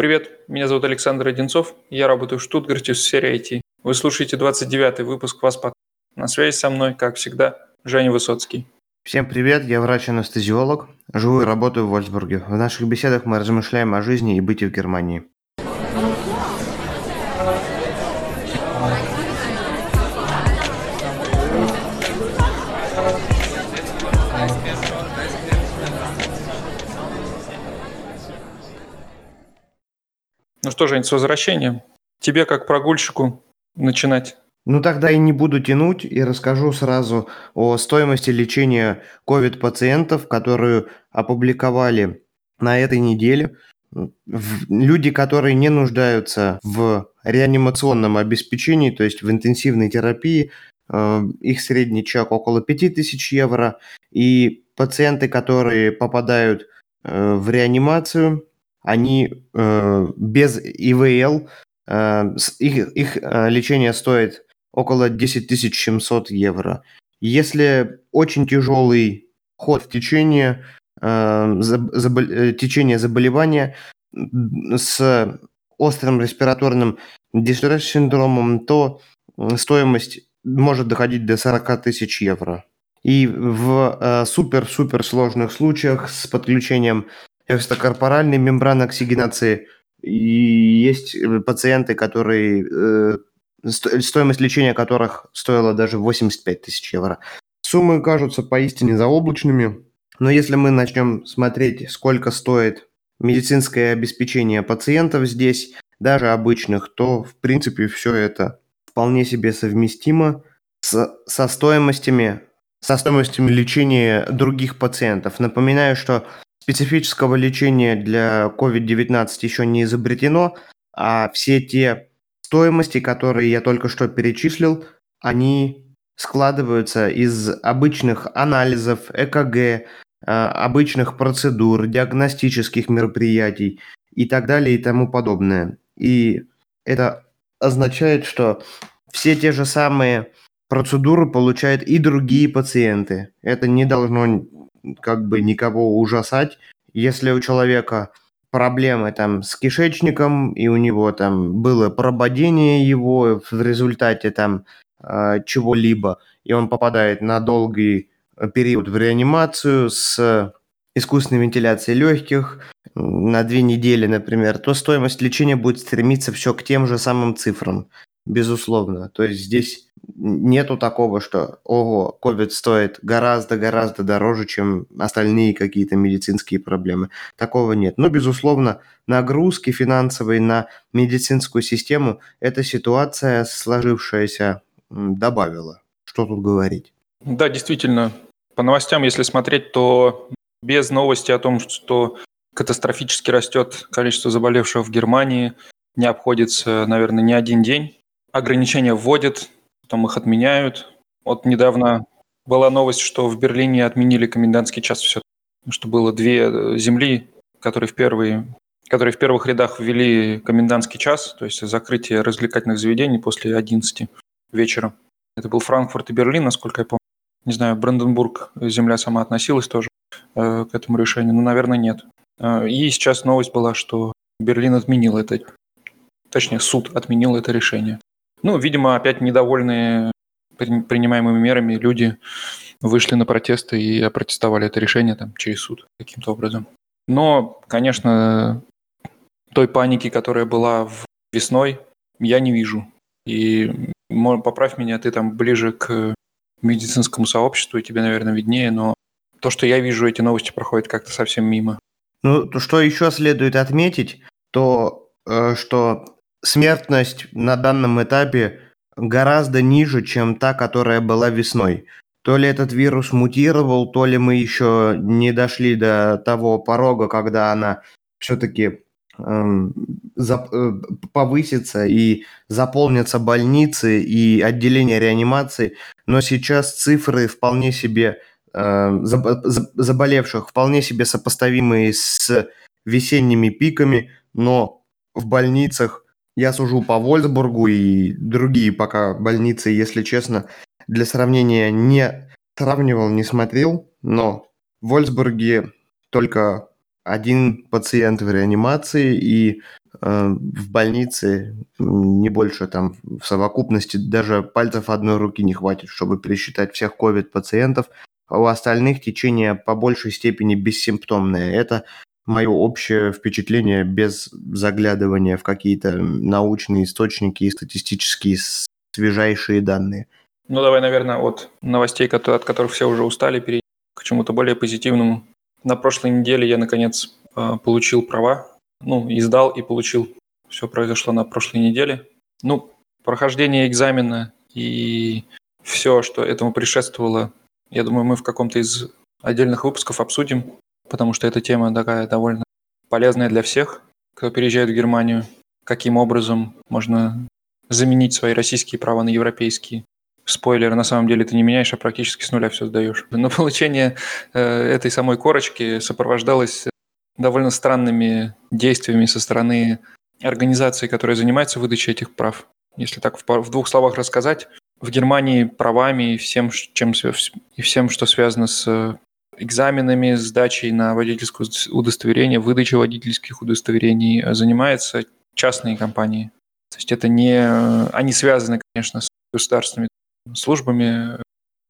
Привет, меня зовут Александр Одинцов, я работаю в Штутгарте в сфере IT. Вы слушаете 29-й выпуск вас под... На связи со мной, как всегда, Женя Высоцкий. Всем привет, я врач-анестезиолог, живу и работаю в Вольсбурге. В наших беседах мы размышляем о жизни и быте в Германии. Ну что, Жень, с возвращением. Тебе, как прогульщику, начинать. Ну тогда и не буду тянуть и расскажу сразу о стоимости лечения COVID-пациентов, которую опубликовали на этой неделе. Люди, которые не нуждаются в реанимационном обеспечении, то есть в интенсивной терапии, э, их средний чек около 5000 евро, и пациенты, которые попадают э, в реанимацию, они э, без ИВЛ, э, их, их э, лечение стоит около 10 700 евро. Если очень тяжелый ход в течение, э, забол, э, течение заболевания с острым респираторным дистресс-синдромом, то стоимость может доходить до 40 тысяч евро. И в э, супер-супер сложных случаях с подключением экстракорпоральной мембраны оксигенации. И есть э, пациенты, которые э, стоимость лечения которых стоила даже 85 тысяч евро. Суммы кажутся поистине заоблачными, но если мы начнем смотреть, сколько стоит медицинское обеспечение пациентов здесь, даже обычных, то в принципе все это вполне себе совместимо с, со стоимостями со стоимостями лечения других пациентов. Напоминаю, что специфического лечения для COVID-19 еще не изобретено, а все те стоимости, которые я только что перечислил, они складываются из обычных анализов, ЭКГ, а, обычных процедур, диагностических мероприятий и так далее и тому подобное. И это означает, что все те же самые процедуры получают и другие пациенты. Это не должно как бы никого ужасать. Если у человека проблемы там с кишечником, и у него там было прободение его в результате там э, чего-либо, и он попадает на долгий период в реанимацию с искусственной вентиляцией легких на две недели, например, то стоимость лечения будет стремиться все к тем же самым цифрам, безусловно. То есть здесь нету такого, что, ого, COVID стоит гораздо-гораздо дороже, чем остальные какие-то медицинские проблемы. Такого нет. Но, безусловно, нагрузки финансовые на медицинскую систему эта ситуация сложившаяся добавила. Что тут говорить? Да, действительно. По новостям, если смотреть, то без новости о том, что катастрофически растет количество заболевших в Германии, не обходится, наверное, ни один день. Ограничения вводят, потом их отменяют. Вот недавно была новость, что в Берлине отменили комендантский час все, что было две э, земли, которые в первые которые в первых рядах ввели комендантский час, то есть закрытие развлекательных заведений после 11 вечера. Это был Франкфурт и Берлин, насколько я помню. Не знаю, Бранденбург, земля сама относилась тоже э, к этому решению, но, наверное, нет. Э, и сейчас новость была, что Берлин отменил это, точнее, суд отменил это решение. Ну, видимо, опять недовольные принимаемыми мерами люди вышли на протесты и опротестовали это решение там, через суд каким-то образом. Но, конечно, той паники, которая была весной, я не вижу. И поправь меня, ты там ближе к медицинскому сообществу, и тебе, наверное, виднее, но то, что я вижу, эти новости проходят как-то совсем мимо. Ну, то, что еще следует отметить, то, э, что смертность на данном этапе гораздо ниже, чем та, которая была весной. То ли этот вирус мутировал, то ли мы еще не дошли до того порога, когда она все-таки эм, э, повысится и заполнятся больницы и отделения реанимации. Но сейчас цифры вполне себе э, заболевших вполне себе сопоставимые с весенними пиками, но в больницах я сужу по Вольсбургу и другие пока больницы, если честно, для сравнения не сравнивал, не смотрел, но в Вольсбурге только один пациент в реанимации, и э, в больнице не больше там в совокупности даже пальцев одной руки не хватит, чтобы пересчитать всех COVID-пациентов. А у остальных течение по большей степени бессимптомное. Это мое общее впечатление без заглядывания в какие-то научные источники и статистические свежайшие данные. Ну, давай, наверное, от новостей, от которых все уже устали, перейдем к чему-то более позитивному. На прошлой неделе я, наконец, а, получил права. Ну, издал и получил. Все произошло на прошлой неделе. Ну, прохождение экзамена и все, что этому предшествовало, я думаю, мы в каком-то из отдельных выпусков обсудим потому что эта тема такая довольно полезная для всех, кто переезжает в Германию. Каким образом можно заменить свои российские права на европейские. Спойлер, на самом деле ты не меняешь, а практически с нуля все сдаешь. Но получение э, этой самой корочки сопровождалось довольно странными действиями со стороны организации, которая занимается выдачей этих прав. Если так в, в двух словах рассказать, в Германии правами и всем, чем, и всем, что связано с экзаменами, сдачей на водительское удостоверение, выдачей водительских удостоверений занимаются частные компании. То есть это не... Они связаны, конечно, с государственными службами,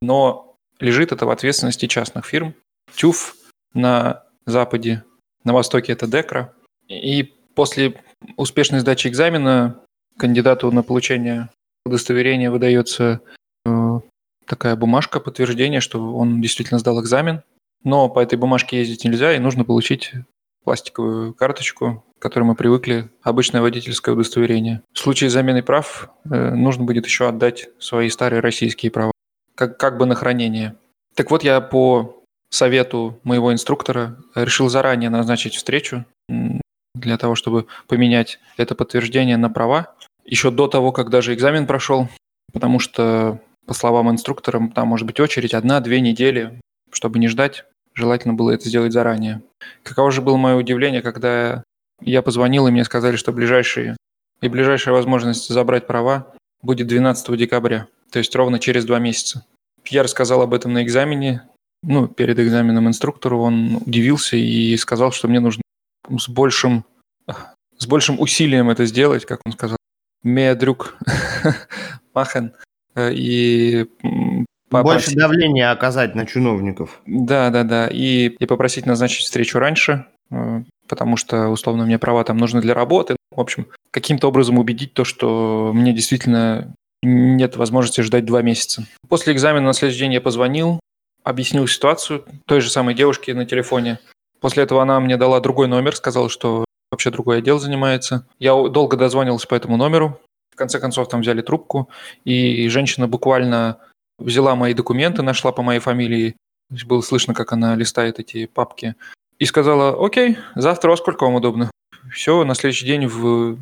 но лежит это в ответственности частных фирм. ТЮФ на Западе, на Востоке это ДЕКРА. И после успешной сдачи экзамена кандидату на получение удостоверения выдается э, такая бумажка, подтверждение, что он действительно сдал экзамен. Но по этой бумажке ездить нельзя, и нужно получить пластиковую карточку, к которой мы привыкли, обычное водительское удостоверение. В случае замены прав э, нужно будет еще отдать свои старые российские права, как, как бы на хранение. Так вот, я по совету моего инструктора решил заранее назначить встречу для того, чтобы поменять это подтверждение на права, еще до того, как даже экзамен прошел, потому что, по словам инструктора, там может быть очередь одна-две недели, чтобы не ждать Желательно было это сделать заранее. Каково же было мое удивление, когда я позвонил, и мне сказали, что ближайшие и ближайшая возможность забрать права будет 12 декабря, то есть ровно через два месяца. Я рассказал об этом на экзамене, ну, перед экзаменом инструктору, он удивился и сказал, что мне нужно с большим, с большим усилием это сделать, как он сказал. Медрюк Махен. И больше давления оказать на чиновников. Да, да, да. И, и попросить назначить встречу раньше, э, потому что, условно, мне права там нужны для работы. В общем, каким-то образом убедить то, что мне действительно нет возможности ждать два месяца. После экзамена на следующий день я позвонил, объяснил ситуацию той же самой девушке на телефоне. После этого она мне дала другой номер, сказала, что вообще другой отдел занимается. Я долго дозвонился по этому номеру. В конце концов там взяли трубку, и женщина буквально взяла мои документы, нашла по моей фамилии, было слышно, как она листает эти папки, и сказала, окей, завтра во сколько вам удобно? Все, на следующий день в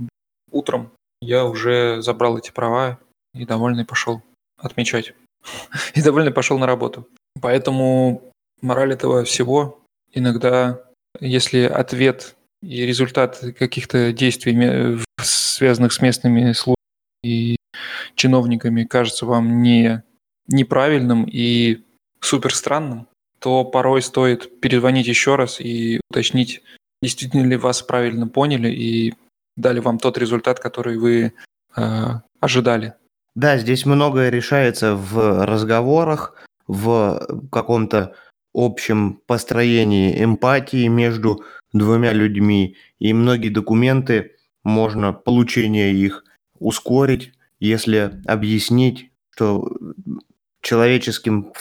утром я уже забрал эти права и довольный пошел отмечать. И довольный пошел на работу. Поэтому мораль этого всего иногда, если ответ и результат каких-то действий, связанных с местными службами и чиновниками, кажется вам не неправильным и супер странным, то порой стоит перезвонить еще раз и уточнить, действительно ли вас правильно поняли и дали вам тот результат, который вы э, ожидали. Да, здесь многое решается в разговорах, в каком-то общем построении эмпатии между двумя людьми, и многие документы можно получение их ускорить, если объяснить, что человеческим,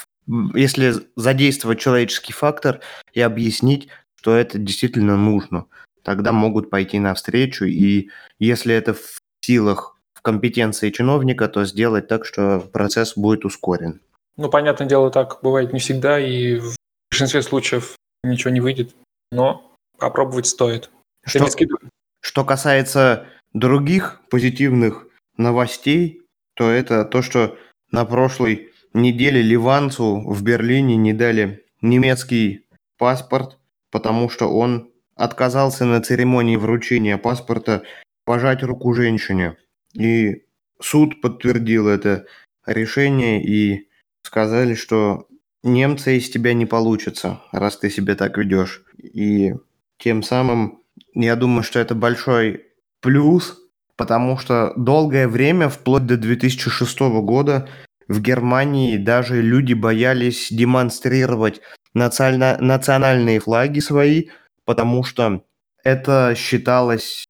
если задействовать человеческий фактор и объяснить, что это действительно нужно, тогда могут пойти навстречу, и если это в силах, в компетенции чиновника, то сделать так, что процесс будет ускорен. Ну, понятное дело, так бывает не всегда, и в большинстве случаев ничего не выйдет, но попробовать стоит. Что, что касается других позитивных новостей, то это то, что на прошлой неделе ливанцу в Берлине не дали немецкий паспорт, потому что он отказался на церемонии вручения паспорта пожать руку женщине. И суд подтвердил это решение и сказали, что немцы из тебя не получится, раз ты себя так ведешь. И тем самым, я думаю, что это большой плюс, потому что долгое время, вплоть до 2006 года, в Германии даже люди боялись демонстрировать национа- национальные флаги свои, потому что это считалось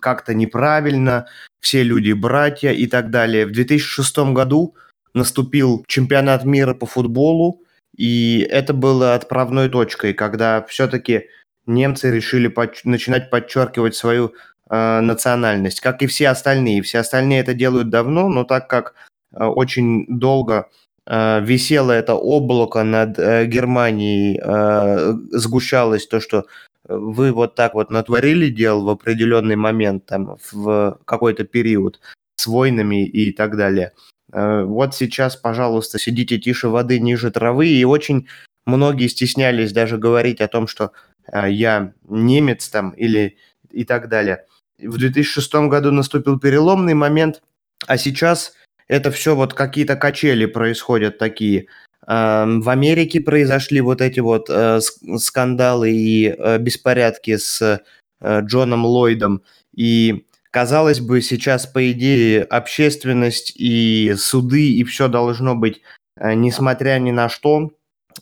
как-то неправильно, все люди братья и так далее. В 2006 году наступил чемпионат мира по футболу, и это было отправной точкой, когда все-таки немцы решили под, начинать подчеркивать свою э, национальность, как и все остальные. Все остальные это делают давно, но так как очень долго э, висело это облако над э, Германией, э, сгущалось то, что вы вот так вот натворили дел в определенный момент, там, в какой-то период с войнами и так далее. Э, вот сейчас, пожалуйста, сидите тише воды, ниже травы, и очень многие стеснялись даже говорить о том, что э, я немец там или и так далее. В 2006 году наступил переломный момент, а сейчас это все вот какие-то качели происходят такие – Эм, в Америке произошли вот эти вот э, скандалы и э, беспорядки с э, Джоном Ллойдом. И, казалось бы, сейчас, по идее, общественность и суды, и все должно быть, несмотря ни на что,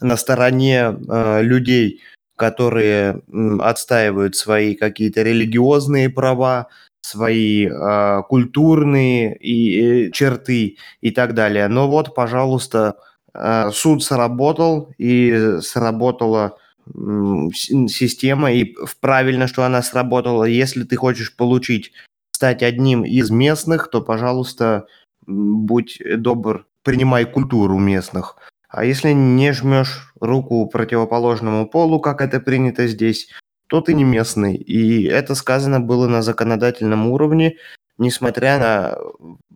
на стороне людей, которые отстаивают свои какие-то религиозные права, свои э, культурные и, и черты и так далее. Но вот, пожалуйста, Э, суд сработал, и сработала система, и правильно, что она сработала. Если ты хочешь получить, стать одним из местных, то, пожалуйста, будь добр, принимай культуру местных. А если не жмешь руку противоположному полу, как это принято здесь, то ты не местный. И это сказано было на законодательном уровне, несмотря на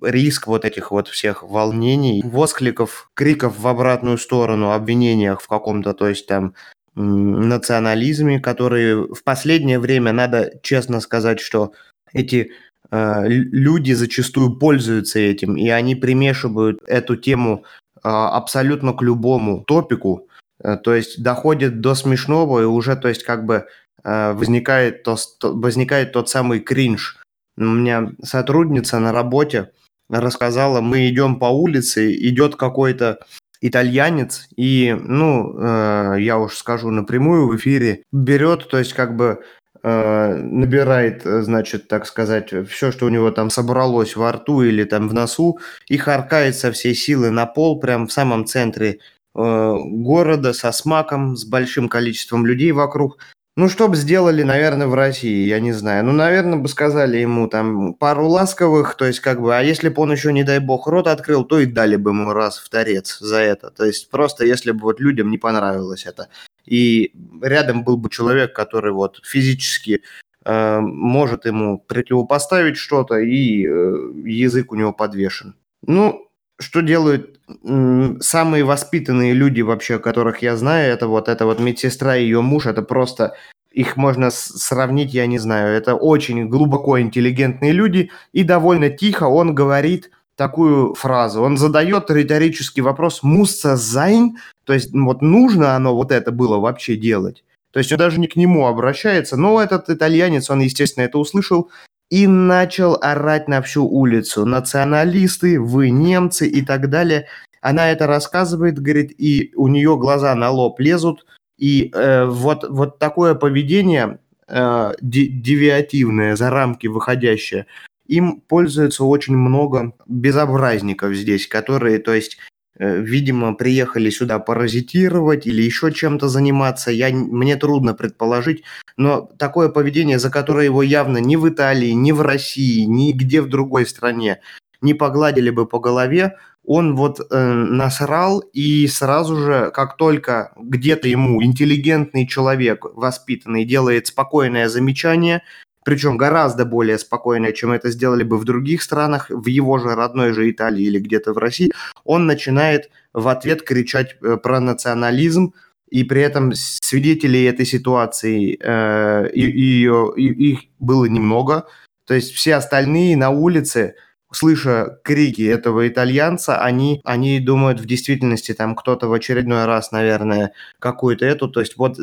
риск вот этих вот всех волнений, воскликов, криков в обратную сторону, обвинениях в каком-то, то есть там национализме, которые в последнее время, надо честно сказать, что эти э, люди зачастую пользуются этим, и они примешивают эту тему э, абсолютно к любому топику, э, то есть доходит до смешного, и уже, то есть как бы возникает, то, возникает тот самый кринж, у меня сотрудница на работе рассказала, мы идем по улице, идет какой-то итальянец, и, ну, э, я уж скажу напрямую в эфире, берет, то есть как бы э, набирает, значит, так сказать, все, что у него там собралось во рту или там в носу, и харкает со всей силы на пол, прям в самом центре э, города, со смаком, с большим количеством людей вокруг. Ну, что бы сделали, наверное, в России, я не знаю. Ну, наверное, бы сказали ему там пару ласковых, то есть как бы, а если бы он еще, не дай бог, рот открыл, то и дали бы ему раз в торец за это. То есть просто если бы вот людям не понравилось это. И рядом был бы человек, который вот физически э, может ему противопоставить что-то, и э, язык у него подвешен. Ну, что делают самые воспитанные люди вообще, которых я знаю, это вот эта вот медсестра и ее муж, это просто их можно сравнить, я не знаю, это очень глубоко интеллигентные люди, и довольно тихо он говорит такую фразу. Он задает риторический вопрос «muss das sein», то есть вот нужно оно вот это было вообще делать. То есть он даже не к нему обращается, но этот итальянец, он, естественно, это услышал и начал орать на всю улицу. Националисты, вы немцы и так далее. Она это рассказывает, говорит, и у нее глаза на лоб лезут. И э, вот, вот такое поведение э, девиативное, за рамки выходящее, им пользуется очень много безобразников здесь, которые, то есть, видимо, приехали сюда паразитировать или еще чем-то заниматься. Я, мне трудно предположить, но такое поведение, за которое его явно ни в Италии, ни в России, ни где в другой стране не погладили бы по голове, он вот э, насрал и сразу же, как только где-то ему интеллигентный человек, воспитанный, делает спокойное замечание, причем гораздо более спокойно, чем это сделали бы в других странах, в его же родной же Италии или где-то в России, он начинает в ответ кричать э, про национализм, и при этом свидетелей этой ситуации э, и, и, и, их было немного. То есть все остальные на улице, слыша крики этого итальянца, они, они думают в действительности там кто-то в очередной раз, наверное, какую-то эту. То есть вот,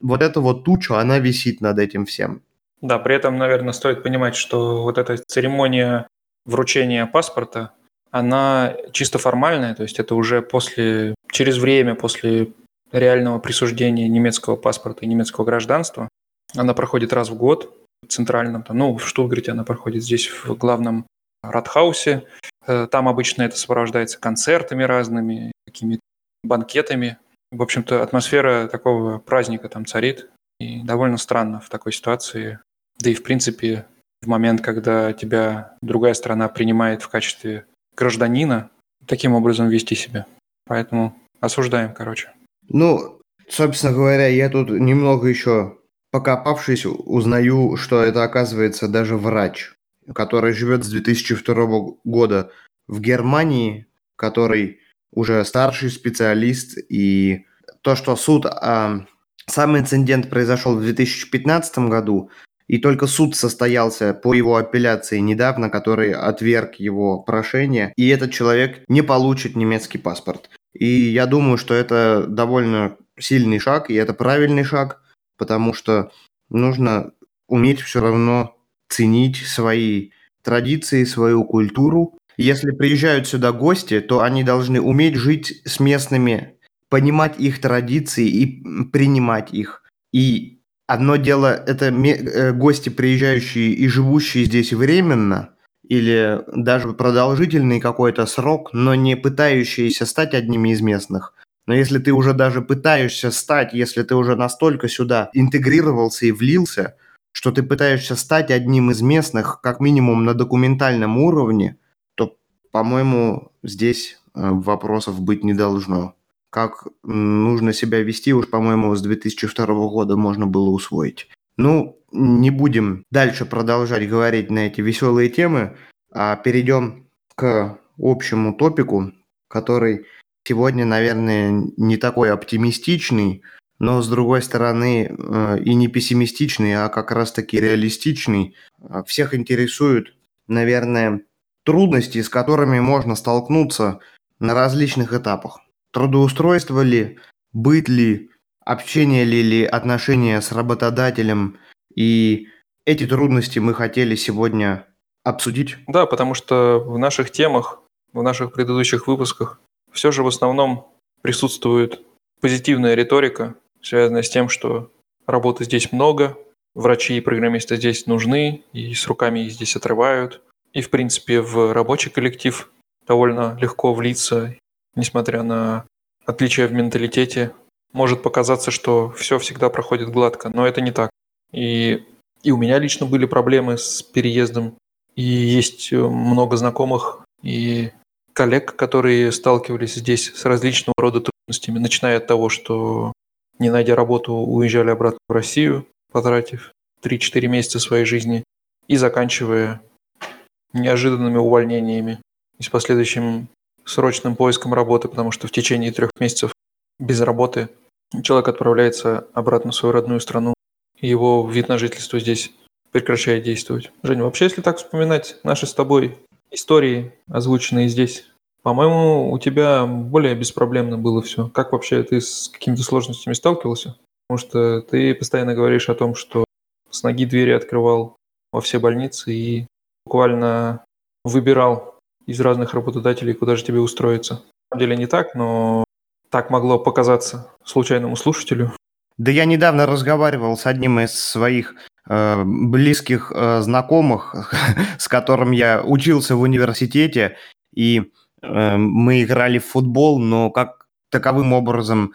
вот эта вот туча, она висит над этим всем. Да, при этом, наверное, стоит понимать, что вот эта церемония вручения паспорта, она чисто формальная, то есть это уже после, через время после реального присуждения немецкого паспорта и немецкого гражданства. Она проходит раз в год в центральном, ну, в Штутгарте она проходит здесь в главном Радхаусе. Э, там обычно это сопровождается концертами разными, какими-то банкетами. В общем-то, атмосфера такого праздника там царит. И довольно странно в такой ситуации. Да и, в принципе, в момент, когда тебя другая страна принимает в качестве гражданина, таким образом вести себя. Поэтому осуждаем, короче. Ну, собственно говоря, я тут немного еще покопавшись, узнаю, что это оказывается даже врач, который живет с 2002 года в Германии, который уже старший специалист, и то, что суд... А, сам инцидент произошел в 2015 году, и только суд состоялся по его апелляции недавно, который отверг его прошение, и этот человек не получит немецкий паспорт. И я думаю, что это довольно сильный шаг, и это правильный шаг, потому что нужно уметь все равно ценить свои традиции, свою культуру. Если приезжают сюда гости, то они должны уметь жить с местными, понимать их традиции и принимать их. И одно дело это э, гости, приезжающие и живущие здесь временно, или даже продолжительный какой-то срок, но не пытающиеся стать одними из местных. Но если ты уже даже пытаешься стать, если ты уже настолько сюда интегрировался и влился, что ты пытаешься стать одним из местных, как минимум на документальном уровне, то, по-моему, здесь э, вопросов быть не должно. Как нужно себя вести, уж, по-моему, с 2002 года можно было усвоить. Ну, не будем дальше продолжать говорить на эти веселые темы, а перейдем к общему топику, который сегодня, наверное, не такой оптимистичный, но с другой стороны э, и не пессимистичный, а как раз-таки реалистичный. Всех интересуют, наверное, трудности, с которыми можно столкнуться на различных этапах. Трудоустройство ли, быт ли, общение ли, ли отношения с работодателем. И эти трудности мы хотели сегодня обсудить. Да, потому что в наших темах, в наших предыдущих выпусках все же в основном присутствует позитивная риторика, связанная с тем, что работы здесь много, врачи и программисты здесь нужны, и с руками их здесь отрывают. И, в принципе, в рабочий коллектив довольно легко влиться, несмотря на отличия в менталитете. Может показаться, что все всегда проходит гладко, но это не так. И, и у меня лично были проблемы с переездом, и есть много знакомых и коллег, которые сталкивались здесь с различного рода трудностями, начиная от того, что не найдя работу, уезжали обратно в Россию, потратив 3-4 месяца своей жизни, и заканчивая неожиданными увольнениями и с последующим срочным поиском работы, потому что в течение трех месяцев без работы человек отправляется обратно в свою родную страну, его вид на жительство здесь прекращает действовать. Женя, вообще, если так вспоминать наши с тобой истории, озвученные здесь. По-моему, у тебя более беспроблемно было все. Как вообще ты с какими-то сложностями сталкивался? Потому что ты постоянно говоришь о том, что с ноги двери открывал во все больницы и буквально выбирал из разных работодателей, куда же тебе устроиться. На самом деле не так, но так могло показаться случайному слушателю. Да я недавно разговаривал с одним из своих Э, близких э, знакомых, с которым я учился в университете, и э, мы играли в футбол, но как таковым образом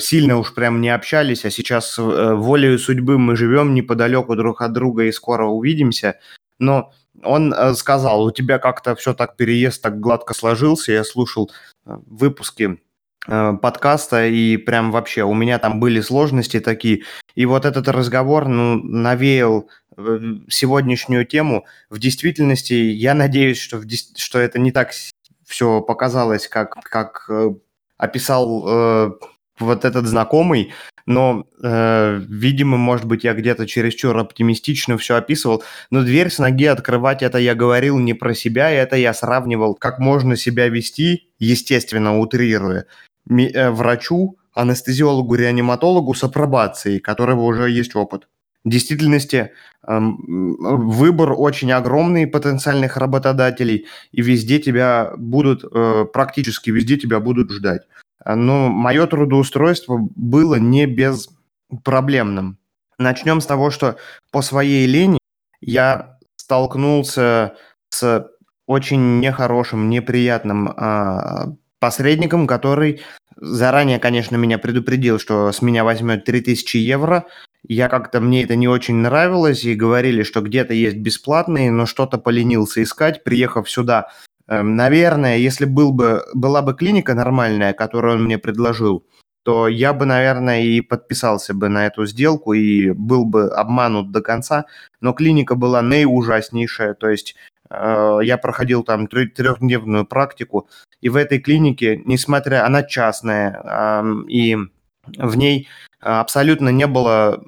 сильно уж прям не общались, а сейчас волею судьбы мы живем неподалеку друг от друга и скоро увидимся. Но он сказал, у тебя как-то все так переезд так гладко сложился, я слушал выпуски Э, подкаста, и прям вообще у меня там были сложности такие. И вот этот разговор, ну, навеял э, сегодняшнюю тему. В действительности, я надеюсь, что, в, что это не так все показалось, как, как э, описал э, вот этот знакомый, но, э, видимо, может быть, я где-то чересчур оптимистично все описывал, но дверь с ноги открывать это я говорил не про себя, это я сравнивал, как можно себя вести, естественно, утрируя, Э, врачу, анестезиологу, реаниматологу с апробацией, которого уже есть опыт. В действительности выбор очень огромный потенциальных работодателей, и везде тебя будут, э, практически везде тебя будут ждать. Но мое трудоустройство было не безпроблемным. Начнем с того, что по своей лени я столкнулся с очень нехорошим, неприятным а, посредником, который заранее, конечно, меня предупредил, что с меня возьмет 3000 евро. Я как-то, мне это не очень нравилось, и говорили, что где-то есть бесплатные, но что-то поленился искать, приехав сюда. Эм, наверное, если был бы, была бы клиника нормальная, которую он мне предложил, то я бы, наверное, и подписался бы на эту сделку и был бы обманут до конца. Но клиника была наиужаснейшая, то есть э, я проходил там трехдневную практику, и в этой клинике, несмотря, она частная, э, и в ней абсолютно не было,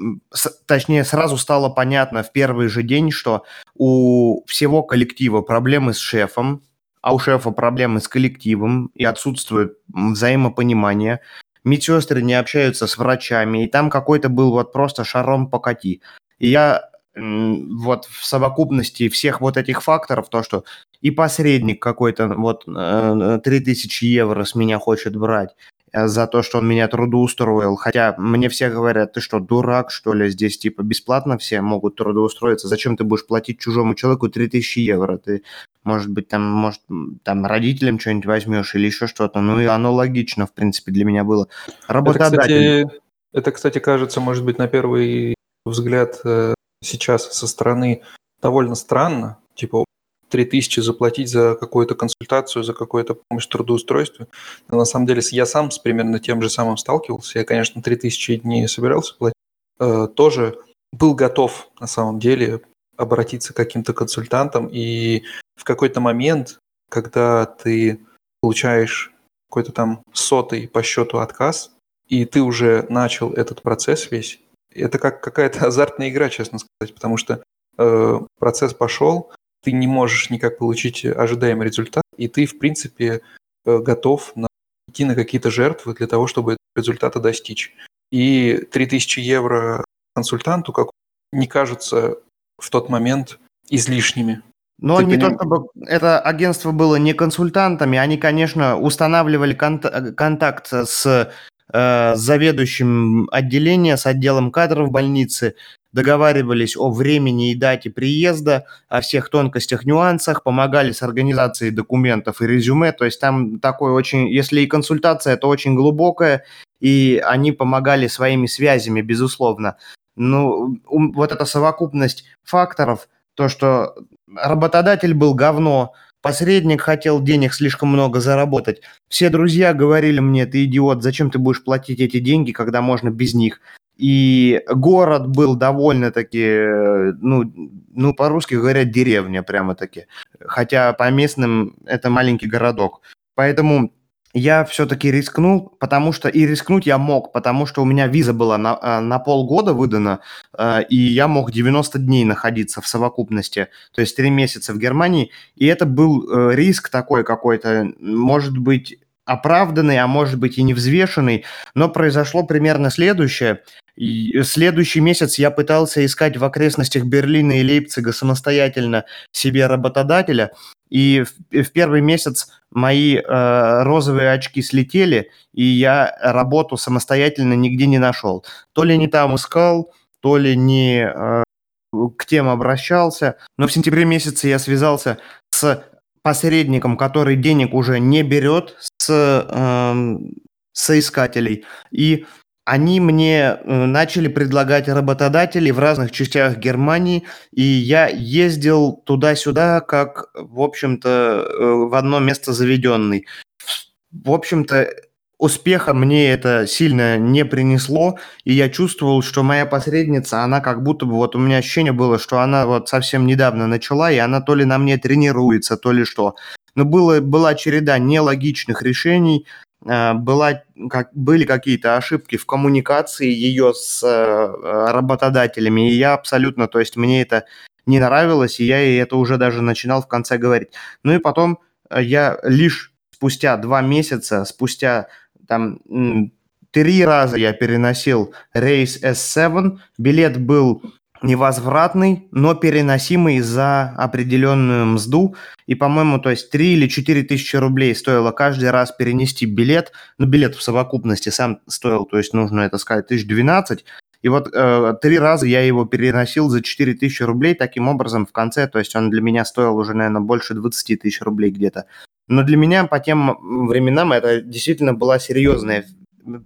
точнее, сразу стало понятно в первый же день, что у всего коллектива проблемы с шефом, а у шефа проблемы с коллективом и отсутствует взаимопонимание медсестры не общаются с врачами, и там какой-то был вот просто шаром покати. И я вот в совокупности всех вот этих факторов, то, что и посредник какой-то вот 3000 э, евро с меня хочет брать, э, за то, что он меня трудоустроил. Хотя мне все говорят, ты что, дурак, что ли, здесь типа бесплатно все могут трудоустроиться. Зачем ты будешь платить чужому человеку 3000 евро? Ты может быть, там, может, там родителям что-нибудь возьмешь или еще что-то. Ну, и оно логично, в принципе, для меня было. Работодатель. Это, кстати, это, кстати, кажется, может быть, на первый взгляд э, сейчас со стороны довольно странно. Типа, 3000 заплатить за какую-то консультацию, за какую-то помощь в трудоустройстве. Но на самом деле я сам с примерно тем же самым сталкивался. Я, конечно, 3000 не собирался платить. Э, тоже был готов на самом деле обратиться к каким-то консультантам и в какой-то момент, когда ты получаешь какой-то там сотый по счету отказ, и ты уже начал этот процесс весь, это как какая-то азартная игра, честно сказать, потому что э, процесс пошел, ты не можешь никак получить ожидаемый результат, и ты, в принципе, э, готов на, идти на какие-то жертвы для того, чтобы результата достичь. И 3000 евро консультанту как не кажутся в тот момент излишними. Но Ты не поним... то чтобы это агентство было не консультантами, они, конечно, устанавливали конт- контакт с э, заведующим отделения, с отделом кадров больницы, договаривались о времени и дате приезда, о всех тонкостях, нюансах, помогали с организацией документов и резюме. То есть там такой очень, если и консультация, то очень глубокая, и они помогали своими связями, безусловно. Ну, вот эта совокупность факторов, то, что работодатель был говно, посредник хотел денег слишком много заработать. Все друзья говорили мне, ты идиот, зачем ты будешь платить эти деньги, когда можно без них? И город был довольно-таки, ну, ну по-русски говорят, деревня прямо-таки. Хотя по местным это маленький городок. Поэтому я все-таки рискнул, потому что и рискнуть я мог, потому что у меня виза была на, э, на полгода выдана, э, и я мог 90 дней находиться в совокупности, то есть 3 месяца в Германии, и это был э, риск такой какой-то, может быть, оправданный, а может быть и невзвешенный, но произошло примерно следующее. И следующий месяц я пытался искать в окрестностях Берлина и Лейпцига самостоятельно себе работодателя, и в, в первый месяц мои э, розовые очки слетели, и я работу самостоятельно нигде не нашел. То ли не там искал, то ли не э, к тем обращался. Но в сентябре месяце я связался с посредником, который денег уже не берет с э, соискателей. И они мне э, начали предлагать работодатели в разных частях Германии, и я ездил туда-сюда, как, в общем-то, э, в одно место заведенный. В общем-то, успеха мне это сильно не принесло, и я чувствовал, что моя посредница, она как будто бы, вот у меня ощущение было, что она вот совсем недавно начала, и она то ли на мне тренируется, то ли что. Но было, была череда нелогичных решений, была, как, были какие-то ошибки в коммуникации ее с э, работодателями, и я абсолютно, то есть мне это не нравилось, и я ей это уже даже начинал в конце говорить. Ну и потом э, я лишь спустя два месяца, спустя там три раза я переносил рейс S7, билет был невозвратный, но переносимый за определенную мзду. И, по-моему, то есть 3 или 4 тысячи рублей стоило каждый раз перенести билет. Ну, билет в совокупности сам стоил, то есть нужно это сказать, 1012. И вот э, три раза я его переносил за 4 тысячи рублей таким образом в конце. То есть он для меня стоил уже, наверное, больше 20 тысяч рублей где-то. Но для меня по тем временам это действительно была серьезная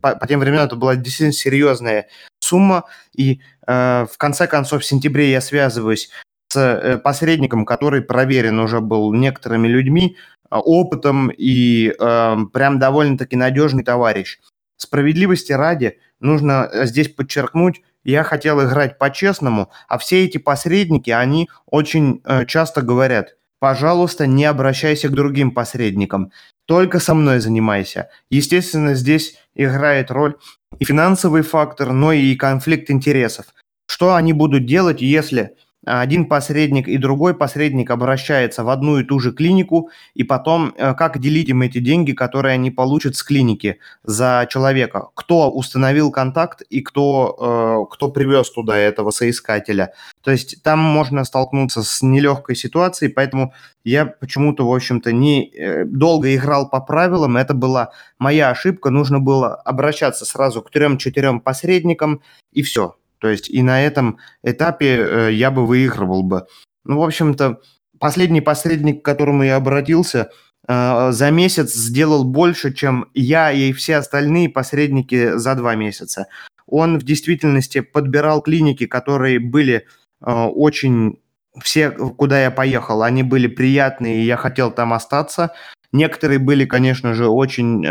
по, по тем временам это была действительно серьезная сумма, и э, в конце концов в сентябре я связываюсь с э, посредником, который проверен уже был некоторыми людьми, э, опытом и э, прям довольно-таки надежный товарищ. Справедливости ради нужно э, здесь подчеркнуть, я хотел играть по-честному, а все эти посредники, они очень э, часто говорят, пожалуйста, не обращайся к другим посредникам, только со мной занимайся. Естественно, здесь играет роль и финансовый фактор, но и конфликт интересов. Что они будут делать, если один посредник и другой посредник обращаются в одну и ту же клинику, и потом э, как делить им эти деньги, которые они получат с клиники за человека? Кто установил контакт и кто, э, кто привез туда этого соискателя? То есть там можно столкнуться с нелегкой ситуацией, поэтому я почему-то, в общем-то, не э, долго играл по правилам, это была моя ошибка, нужно было обращаться сразу к трем-четырем посредникам, и все. То есть и на этом этапе э, я бы выигрывал бы. Ну, в общем-то, последний посредник, к которому я обратился, э, за месяц сделал больше, чем я и все остальные посредники за два месяца. Он в действительности подбирал клиники, которые были э, очень... Все, куда я поехал, они были приятные, и я хотел там остаться. Некоторые были, конечно же, очень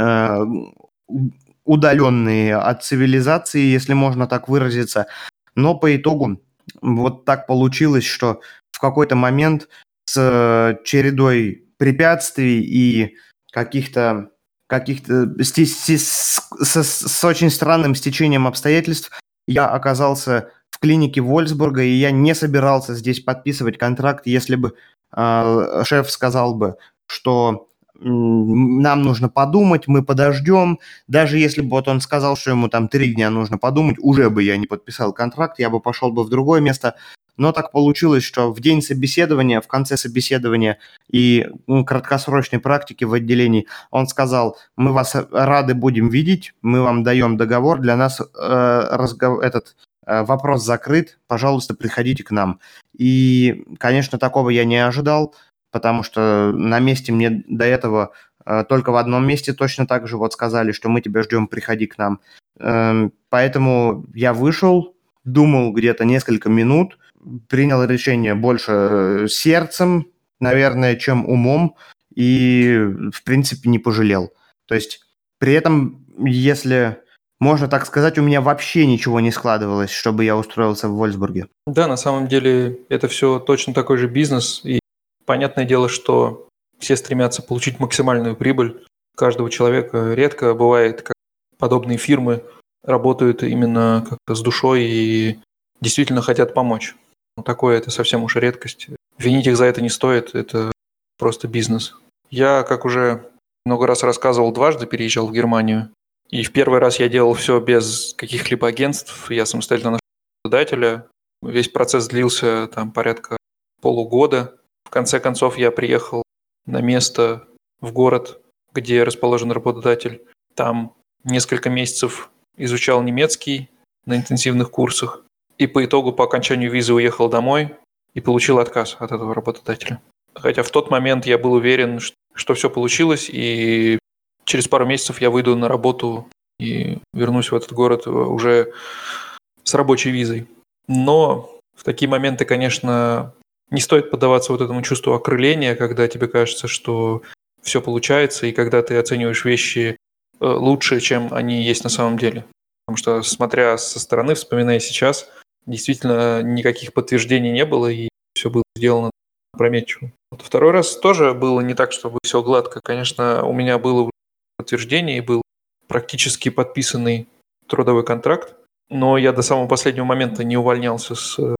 удаленные от цивилизации, если можно так выразиться. Но по итогу вот так получилось, что в какой-то момент с э, чередой препятствий и каких-то каких-то с, с, с, с очень странным стечением обстоятельств я оказался в клинике Вольсбурга, и я не собирался здесь подписывать контракт, если бы э, шеф сказал бы, что нам нужно подумать, мы подождем. Даже если бы вот он сказал, что ему там три дня нужно подумать, уже бы я не подписал контракт, я бы пошел бы в другое место. Но так получилось, что в день собеседования, в конце собеседования и ну, краткосрочной практики в отделении, он сказал, мы вас рады будем видеть, мы вам даем договор, для нас э, разговор, этот э, вопрос закрыт, пожалуйста, приходите к нам. И, конечно, такого я не ожидал потому что на месте мне до этого э, только в одном месте точно так же вот сказали, что мы тебя ждем, приходи к нам. Эм, поэтому я вышел, думал где-то несколько минут, принял решение больше э, сердцем, наверное, чем умом, и, в принципе, не пожалел. То есть при этом, если можно так сказать, у меня вообще ничего не складывалось, чтобы я устроился в Вольсбурге. Да, на самом деле это все точно такой же бизнес, и Понятное дело, что все стремятся получить максимальную прибыль. Каждого человека редко бывает, как подобные фирмы работают именно как-то с душой и действительно хотят помочь. Но такое это совсем уж редкость. Винить их за это не стоит, это просто бизнес. Я, как уже много раз рассказывал, дважды переезжал в Германию. И в первый раз я делал все без каких-либо агентств. Я самостоятельно нашел работодателя. Весь процесс длился там порядка полугода. В конце концов, я приехал на место в город, где расположен работодатель. Там несколько месяцев изучал немецкий на интенсивных курсах. И по итогу, по окончанию визы, уехал домой и получил отказ от этого работодателя. Хотя в тот момент я был уверен, что все получилось, и через пару месяцев я выйду на работу и вернусь в этот город уже с рабочей визой. Но в такие моменты, конечно, не стоит поддаваться вот этому чувству окрыления, когда тебе кажется, что все получается, и когда ты оцениваешь вещи э, лучше, чем они есть на самом деле. Потому что, смотря со стороны, вспоминая сейчас, действительно никаких подтверждений не было, и все было сделано опрометчиво. Вот второй раз тоже было не так, чтобы все гладко. Конечно, у меня было подтверждение, и был практически подписанный трудовой контракт, но я до самого последнего момента не увольнялся с э,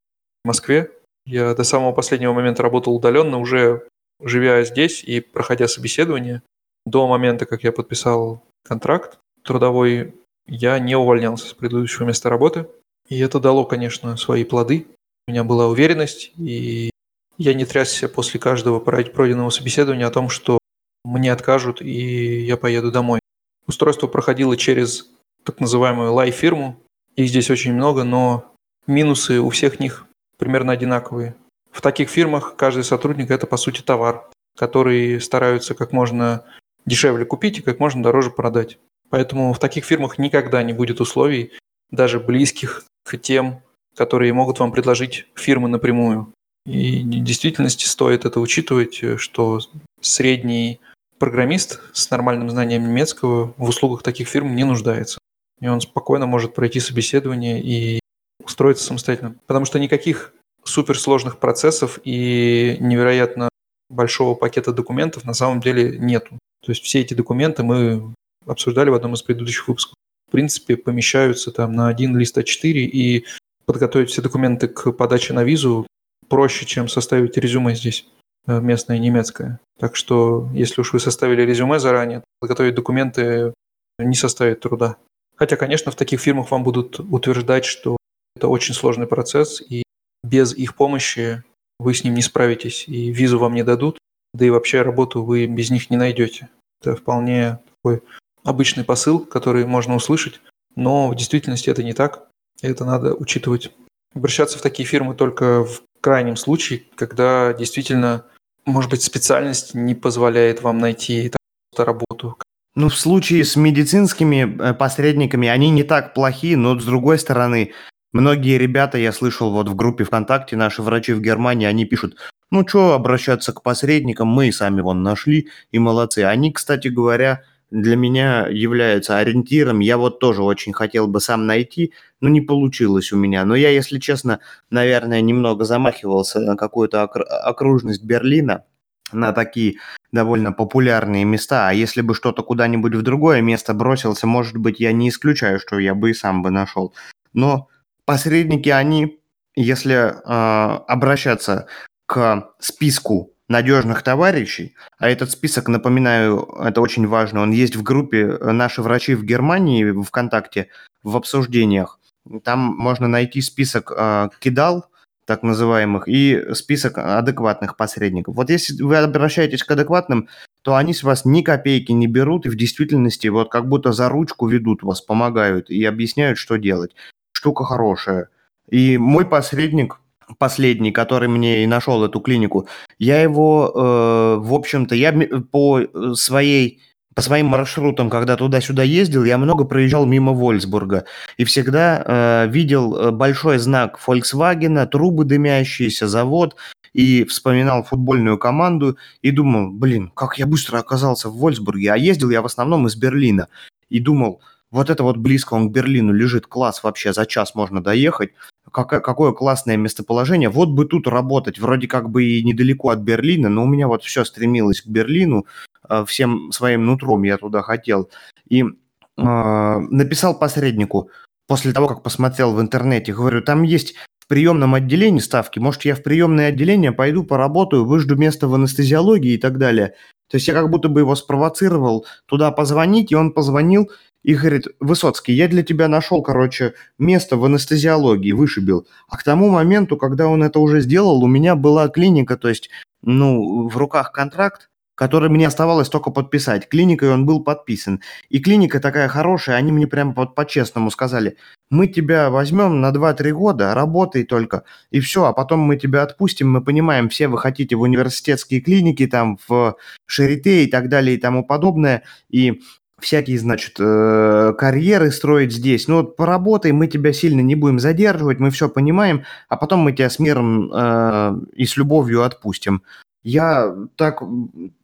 Москве, я до самого последнего момента работал удаленно, уже живя здесь и проходя собеседование. До момента, как я подписал контракт трудовой, я не увольнялся с предыдущего места работы. И это дало, конечно, свои плоды. у меня была уверенность, и я не трясся после каждого пройденного собеседования о том, что мне откажут, и я поеду домой. Устройство проходило через так называемую лай-фирму. Их здесь очень много, но минусы у всех них примерно одинаковые. В таких фирмах каждый сотрудник – это, по сути, товар, который стараются как можно дешевле купить и как можно дороже продать. Поэтому в таких фирмах никогда не будет условий, даже близких к тем, которые могут вам предложить фирмы напрямую. И в действительности стоит это учитывать, что средний программист с нормальным знанием немецкого в услугах таких фирм не нуждается. И он спокойно может пройти собеседование и устроиться самостоятельно. Потому что никаких суперсложных процессов и невероятно большого пакета документов на самом деле нету. То есть все эти документы мы обсуждали в одном из предыдущих выпусков. В принципе, помещаются там на один лист А4, и подготовить все документы к подаче на визу проще, чем составить резюме здесь, э, местное немецкое. Так что, если уж вы составили резюме заранее, подготовить документы не составит труда. Хотя, конечно, в таких фирмах вам будут утверждать, что это очень сложный процесс, и без их помощи вы с ним не справитесь, и визу вам не дадут, да и вообще работу вы без них не найдете. Это вполне такой обычный посыл, который можно услышать, но в действительности это не так, это надо учитывать. Обращаться в такие фирмы только в крайнем случае, когда действительно, может быть, специальность не позволяет вам найти работу. Ну, в случае с медицинскими э, посредниками они не так плохи, но с другой стороны, Многие ребята, я слышал вот в группе ВКонтакте, наши врачи в Германии, они пишут, ну что обращаться к посредникам, мы и сами вон нашли, и молодцы. Они, кстати говоря, для меня являются ориентиром. Я вот тоже очень хотел бы сам найти, но не получилось у меня. Но я, если честно, наверное, немного замахивался на какую-то окружность Берлина, на такие довольно популярные места. А если бы что-то куда-нибудь в другое место бросился, может быть, я не исключаю, что я бы и сам бы нашел. Но посредники, они, если э, обращаться к списку надежных товарищей, а этот список, напоминаю, это очень важно, он есть в группе «Наши врачи в Германии» в ВКонтакте в обсуждениях. Там можно найти список э, кидал, так называемых, и список адекватных посредников. Вот если вы обращаетесь к адекватным, то они с вас ни копейки не берут и в действительности вот как будто за ручку ведут вас, помогают и объясняют, что делать штука хорошая. И мой посредник, последний, который мне и нашел эту клинику, я его, э, в общем-то, я по своей по своим маршрутам, когда туда-сюда ездил, я много проезжал мимо Вольсбурга и всегда э, видел э, большой знак Volkswagen, трубы дымящиеся, завод, и вспоминал футбольную команду и думал, блин, как я быстро оказался в Вольсбурге, а ездил я в основном из Берлина. И думал, вот это вот близко он к Берлину лежит, класс вообще, за час можно доехать. Какое, какое классное местоположение. Вот бы тут работать, вроде как бы и недалеко от Берлина, но у меня вот все стремилось к Берлину, э, всем своим нутром я туда хотел. И э, написал посреднику, после того, как посмотрел в интернете, говорю, там есть в приемном отделении ставки, может, я в приемное отделение пойду поработаю, выжду место в анестезиологии и так далее. То есть я как будто бы его спровоцировал туда позвонить, и он позвонил, и говорит, Высоцкий, я для тебя нашел, короче, место в анестезиологии, вышибил. А к тому моменту, когда он это уже сделал, у меня была клиника, то есть, ну, в руках контракт, который мне оставалось только подписать. Клиникой он был подписан. И клиника такая хорошая, они мне прямо по- по-честному сказали, мы тебя возьмем на 2-3 года, работай только, и все, а потом мы тебя отпустим, мы понимаем, все вы хотите в университетские клиники, там, в Шарите и так далее и тому подобное, и всякие, значит, э, карьеры строить здесь. Ну вот поработай, мы тебя сильно не будем задерживать, мы все понимаем, а потом мы тебя с миром э, и с любовью отпустим. Я так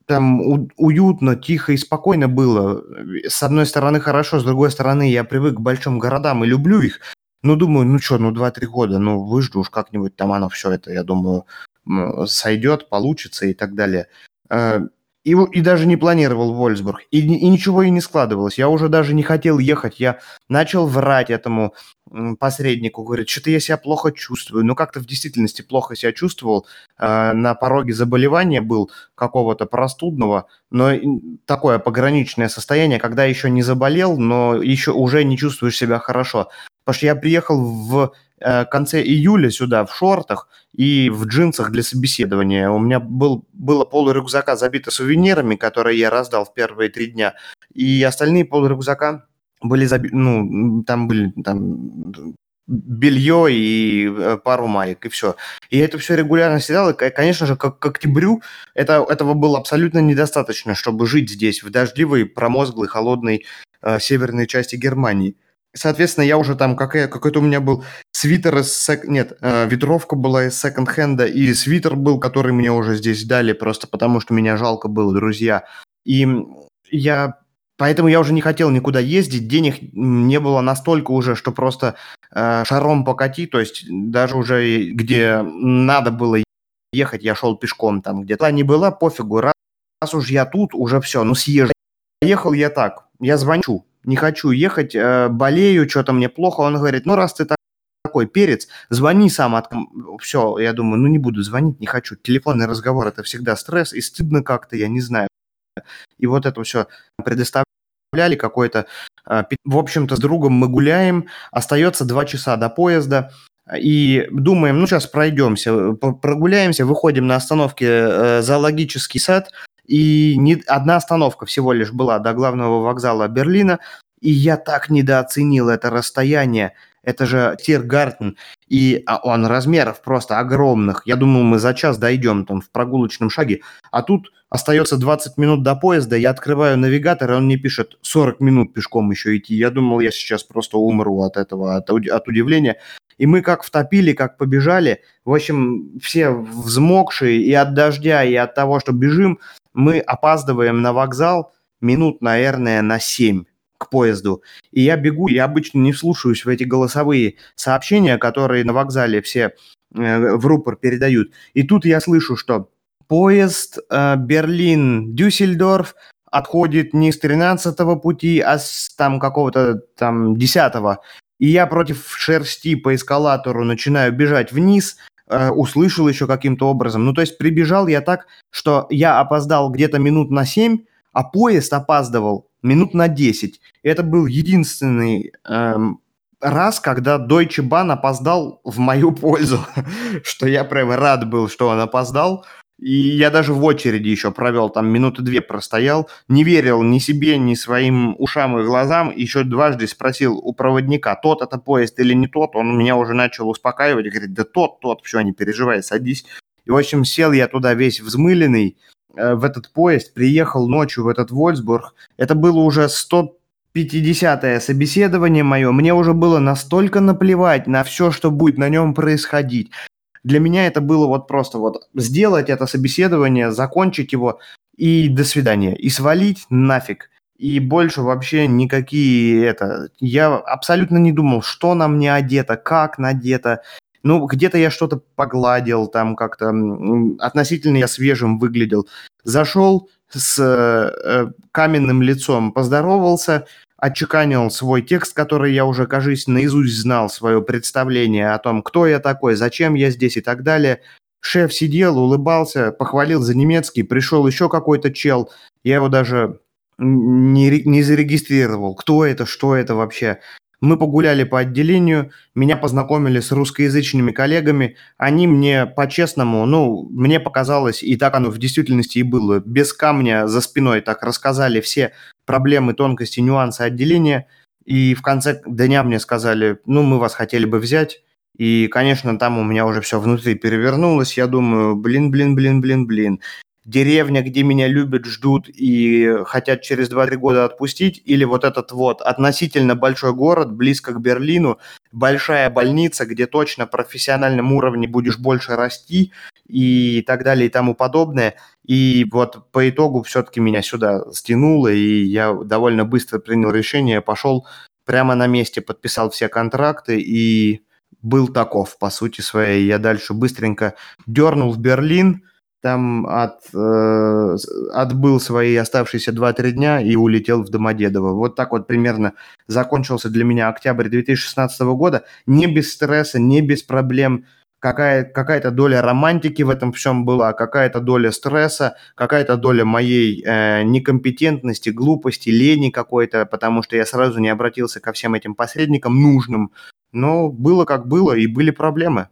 там у, уютно, тихо и спокойно было. С одной стороны хорошо, с другой стороны я привык к большим городам и люблю их. Ну, думаю, ну что, ну 2-3 года, ну выжду уж как-нибудь там оно все это, я думаю, сойдет, получится и так далее. Э, и, и даже не планировал Вольсбург. И, и ничего и не складывалось. Я уже даже не хотел ехать. Я начал врать этому посреднику. Говорит, что-то я себя плохо чувствую. Ну, как-то в действительности плохо себя чувствовал. Э, на пороге заболевания был какого-то простудного. Но такое пограничное состояние, когда еще не заболел, но еще уже не чувствуешь себя хорошо. Потому что я приехал в э, конце июля сюда в шортах и в джинсах для собеседования. У меня был, было пол рюкзака забито сувенирами, которые я раздал в первые три дня, и остальные пол рюкзака были забиты, ну, там были там белье и э, пару маек, и все. И это все регулярно съедал, и, конечно же, как к октябрю это, этого было абсолютно недостаточно, чтобы жить здесь, в дождливой, промозглой, холодной э, северной части Германии. Соответственно, я уже там, какая, какой-то у меня был свитер из... Сек... Нет, э, ветровка была из секонд-хенда, и свитер был, который мне уже здесь дали, просто потому что меня жалко было, друзья. И я Поэтому я уже не хотел никуда ездить, денег не было настолько уже, что просто э, шаром покати, то есть даже уже где надо было ехать, я шел пешком там где-то. Не была, пофигу, раз, раз уж я тут, уже все, ну съезжу. Ехал я так, я звоню, не хочу ехать, э, болею, что-то мне плохо. Он говорит, ну раз ты так такой перец, звони сам. От... Все, я думаю, ну не буду звонить, не хочу. Телефонный разговор – это всегда стресс, и стыдно как-то, я не знаю. И вот это все предоставляли какой-то... А, в общем-то, с другом мы гуляем, остается два часа до поезда, и думаем, ну сейчас пройдемся, прогуляемся, выходим на остановке э, зоологический сад, и не, одна остановка всего лишь была до главного вокзала Берлина, и я так недооценил это расстояние. Это же Тиргартен, и а, он размеров просто огромных. Я думал, мы за час дойдем там в прогулочном шаге. А тут остается 20 минут до поезда, я открываю навигатор, и он мне пишет 40 минут пешком еще идти. Я думал, я сейчас просто умру от этого, от, от удивления. И мы как втопили, как побежали. В общем, все взмокшие и от дождя, и от того, что бежим, мы опаздываем на вокзал минут, наверное, на 7 к поезду. И я бегу, я обычно не слушаюсь в эти голосовые сообщения, которые на вокзале все э, в рупор передают. И тут я слышу, что поезд э, Берлин-Дюссельдорф отходит не с 13 пути, а с там какого-то там 10 -го. И я против шерсти по эскалатору начинаю бежать вниз, э, услышал еще каким-то образом. Ну, то есть прибежал я так, что я опоздал где-то минут на 7, а поезд опаздывал минут на 10. Это был единственный эм, раз, когда Deutsche Bahn опоздал в мою пользу, что я прям рад был, что он опоздал. И я даже в очереди еще провел, там минуты две простоял, не верил ни себе, ни своим ушам и глазам, еще дважды спросил у проводника, тот это поезд или не тот, он меня уже начал успокаивать, говорит, да тот, тот, все, не переживай, садись. И, в общем, сел я туда весь взмыленный, в этот поезд, приехал ночью в этот Вольсбург. Это было уже 150-е собеседование мое. Мне уже было настолько наплевать на все, что будет на нем происходить. Для меня это было вот просто вот сделать это собеседование, закончить его и до свидания. И свалить нафиг. И больше вообще никакие это... Я абсолютно не думал, что на мне одето, как надето. Ну, где-то я что-то погладил, там как-то относительно я свежим выглядел. Зашел с э, каменным лицом, поздоровался, отчеканил свой текст, который я уже, кажись, наизусть знал, свое представление о том, кто я такой, зачем я здесь и так далее. Шеф сидел, улыбался, похвалил за немецкий, пришел еще какой-то чел, я его даже не, не зарегистрировал, кто это, что это вообще. Мы погуляли по отделению, меня познакомили с русскоязычными коллегами. Они мне по-честному, ну, мне показалось, и так оно в действительности и было, без камня за спиной так рассказали все проблемы, тонкости, нюансы отделения. И в конце дня мне сказали, ну, мы вас хотели бы взять. И, конечно, там у меня уже все внутри перевернулось. Я думаю, блин, блин, блин, блин, блин деревня, где меня любят, ждут и хотят через 2-3 года отпустить, или вот этот вот относительно большой город, близко к Берлину, большая больница, где точно профессиональном уровне будешь больше расти и так далее и тому подобное. И вот по итогу все-таки меня сюда стянуло, и я довольно быстро принял решение, пошел прямо на месте, подписал все контракты и был таков, по сути своей. Я дальше быстренько дернул в Берлин, там от, э, отбыл свои оставшиеся 2-3 дня и улетел в Домодедово. Вот так вот примерно закончился для меня октябрь 2016 года. Не без стресса, не без проблем. Какая, какая-то доля романтики в этом всем была, какая-то доля стресса, какая-то доля моей э, некомпетентности, глупости, лени какой-то, потому что я сразу не обратился ко всем этим посредникам нужным, но было как было, и были проблемы.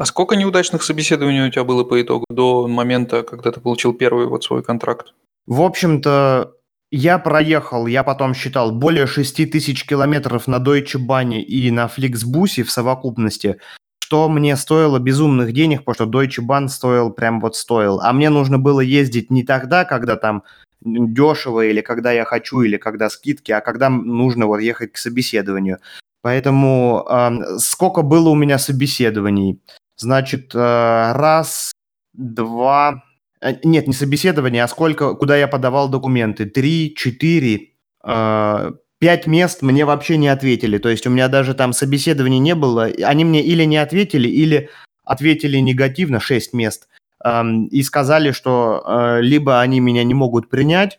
А сколько неудачных собеседований у тебя было по итогу до момента, когда ты получил первый вот свой контракт? В общем-то, я проехал, я потом считал, более 6 тысяч километров на Deutsche Bahn и на Flixbus в совокупности, что мне стоило безумных денег, потому что Deutsche Bahn стоил, прям вот стоил. А мне нужно было ездить не тогда, когда там дешево, или когда я хочу, или когда скидки, а когда нужно вот ехать к собеседованию. Поэтому э, сколько было у меня собеседований? Значит, э, раз, два... Э, нет, не собеседование, а сколько, куда я подавал документы? Три, четыре, э, пять мест мне вообще не ответили. То есть у меня даже там собеседования не было. Они мне или не ответили, или ответили негативно, шесть мест. И сказали, что либо они меня не могут принять,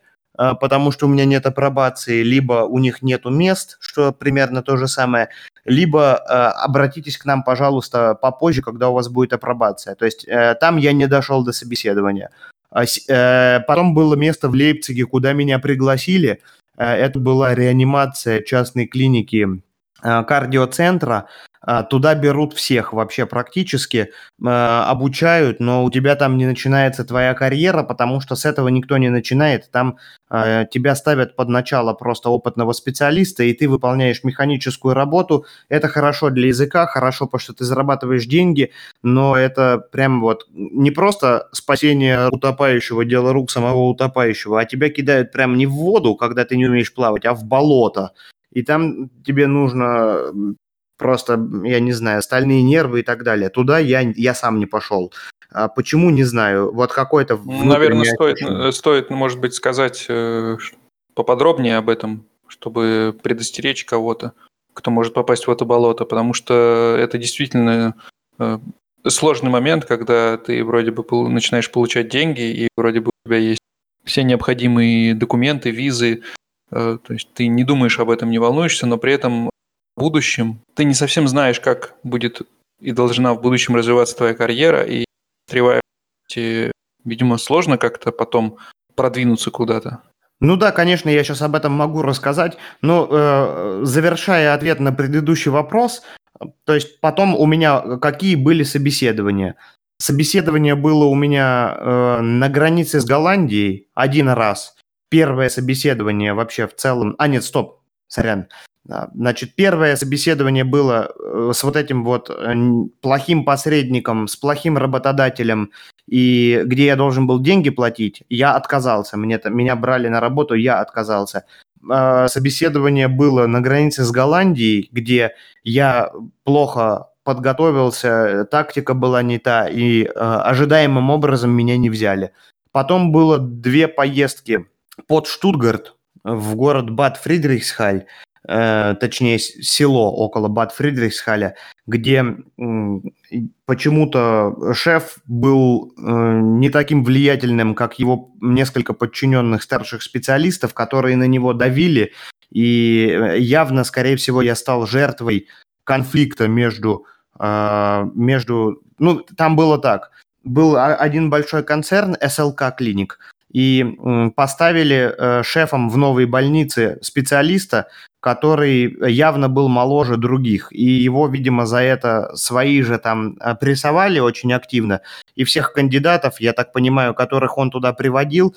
потому что у меня нет апробации, либо у них нету мест, что примерно то же самое, либо э, обратитесь к нам, пожалуйста, попозже, когда у вас будет апробация. То есть э, там я не дошел до собеседования. Э, потом было место в Лейпциге, куда меня пригласили. Э, это была реанимация частной клиники э, кардиоцентра. А, туда берут всех вообще практически, а, обучают, но у тебя там не начинается твоя карьера, потому что с этого никто не начинает. Там тебя ставят под начало просто опытного специалиста, и ты выполняешь механическую работу. Это хорошо для языка, хорошо, потому что ты зарабатываешь деньги, но это прям вот не просто спасение утопающего, дело рук самого утопающего, а тебя кидают прям не в воду, когда ты не умеешь плавать, а в болото. И там тебе нужно просто, я не знаю, стальные нервы и так далее. Туда я, я сам не пошел. А почему, не знаю. Вот какой-то... Ну, наверное, стоит, э, стоит, может быть, сказать э, поподробнее об этом, чтобы предостеречь кого-то, кто может попасть в это болото, потому что это действительно э, сложный момент, когда ты вроде бы начинаешь получать деньги, и вроде бы у тебя есть все необходимые документы, визы, то есть ты не думаешь об этом, не волнуешься, но при этом будущем. Ты не совсем знаешь, как будет и должна в будущем развиваться твоя карьера, и встревая, видимо, сложно как-то потом продвинуться куда-то. Ну да, конечно, я сейчас об этом могу рассказать, но э, завершая ответ на предыдущий вопрос, то есть потом у меня какие были собеседования? Собеседование было у меня э, на границе с Голландией один раз. Первое собеседование вообще в целом... А нет, стоп, сорян. Значит, первое собеседование было э, с вот этим вот э, плохим посредником, с плохим работодателем, и где я должен был деньги платить, я отказался. Мне, меня брали на работу, я отказался. А, собеседование было на границе с Голландией, где я плохо подготовился, тактика была не та, и э, ожидаемым образом меня не взяли. Потом было две поездки под Штутгарт в город Бад Фридрихсхаль, э, точнее село около Бад Фридрихсхаля, где э, почему-то шеф был э, не таким влиятельным, как его несколько подчиненных старших специалистов, которые на него давили, и э, явно, скорее всего, я стал жертвой конфликта между, э, между, ну, там было так, был один большой концерн, SLK Клиник, и поставили э, шефом в новой больнице специалиста, который явно был моложе других, и его, видимо, за это свои же там э, прессовали очень активно, и всех кандидатов, я так понимаю, которых он туда приводил,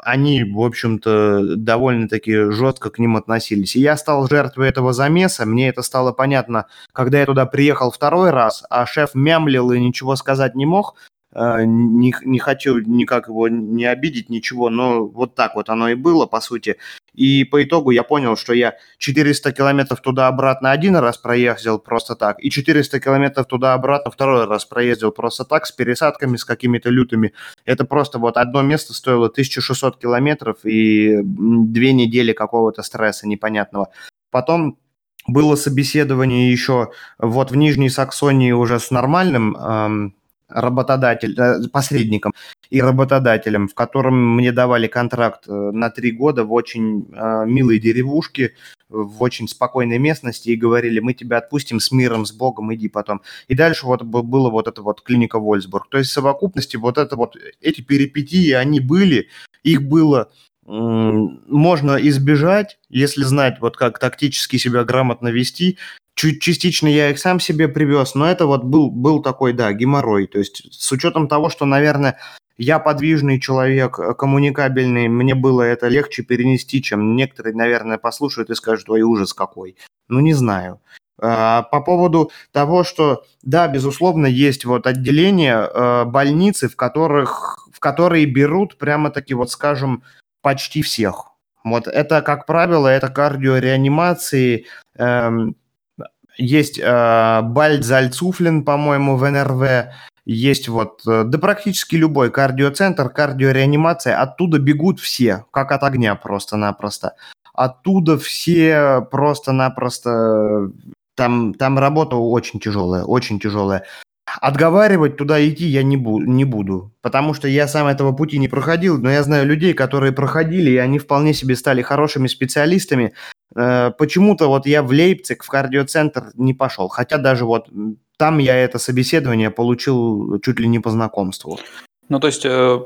они, в общем-то, довольно-таки жестко к ним относились. И я стал жертвой этого замеса. Мне это стало понятно, когда я туда приехал второй раз, а шеф мямлил и ничего сказать не мог. А, не, не хочу никак его не обидеть, ничего, но вот так вот оно и было, по сути. И по итогу я понял, что я 400 километров туда-обратно один раз проездил просто так, и 400 километров туда-обратно второй раз проездил просто так, с пересадками, с какими-то лютыми. Это просто вот одно место стоило 1600 километров и две недели какого-то стресса непонятного. Потом было собеседование еще вот в Нижней Саксонии уже с нормальным эм, работодатель, э, посредником и работодателем, в котором мне давали контракт э, на три года в очень э, милой деревушке, в очень спокойной местности и говорили, мы тебя отпустим с миром, с Богом, иди потом. И дальше вот было вот это вот клиника Вольсбург. То есть в совокупности вот это вот, эти перипетии, они были, их было можно избежать, если знать, вот как тактически себя грамотно вести, чуть частично я их сам себе привез, но это вот был, был такой, да, геморрой. То есть с учетом того, что, наверное, я подвижный человек, э, коммуникабельный, мне было это легче перенести, чем некоторые, наверное, послушают и скажут, ой, ужас какой. Ну, не знаю. А, по поводу того, что, да, безусловно, есть вот отделения, э, больницы, в которых, в которые берут прямо-таки, вот скажем, почти всех. Вот это, как правило, это кардиореанимации, эм, есть э, Бальцзальцуфлин, по-моему, в НРВ, есть вот, э, да практически любой кардиоцентр, кардиореанимация, оттуда бегут все, как от огня просто-напросто. Оттуда все просто-напросто, там, там работа очень тяжелая, очень тяжелая. Отговаривать туда идти я не, бу- не буду, потому что я сам этого пути не проходил, но я знаю людей, которые проходили, и они вполне себе стали хорошими специалистами. Э, почему-то вот я в Лейпциг, в кардиоцентр не пошел, хотя даже вот там я это собеседование получил чуть ли не по знакомству. Ну, то есть, э,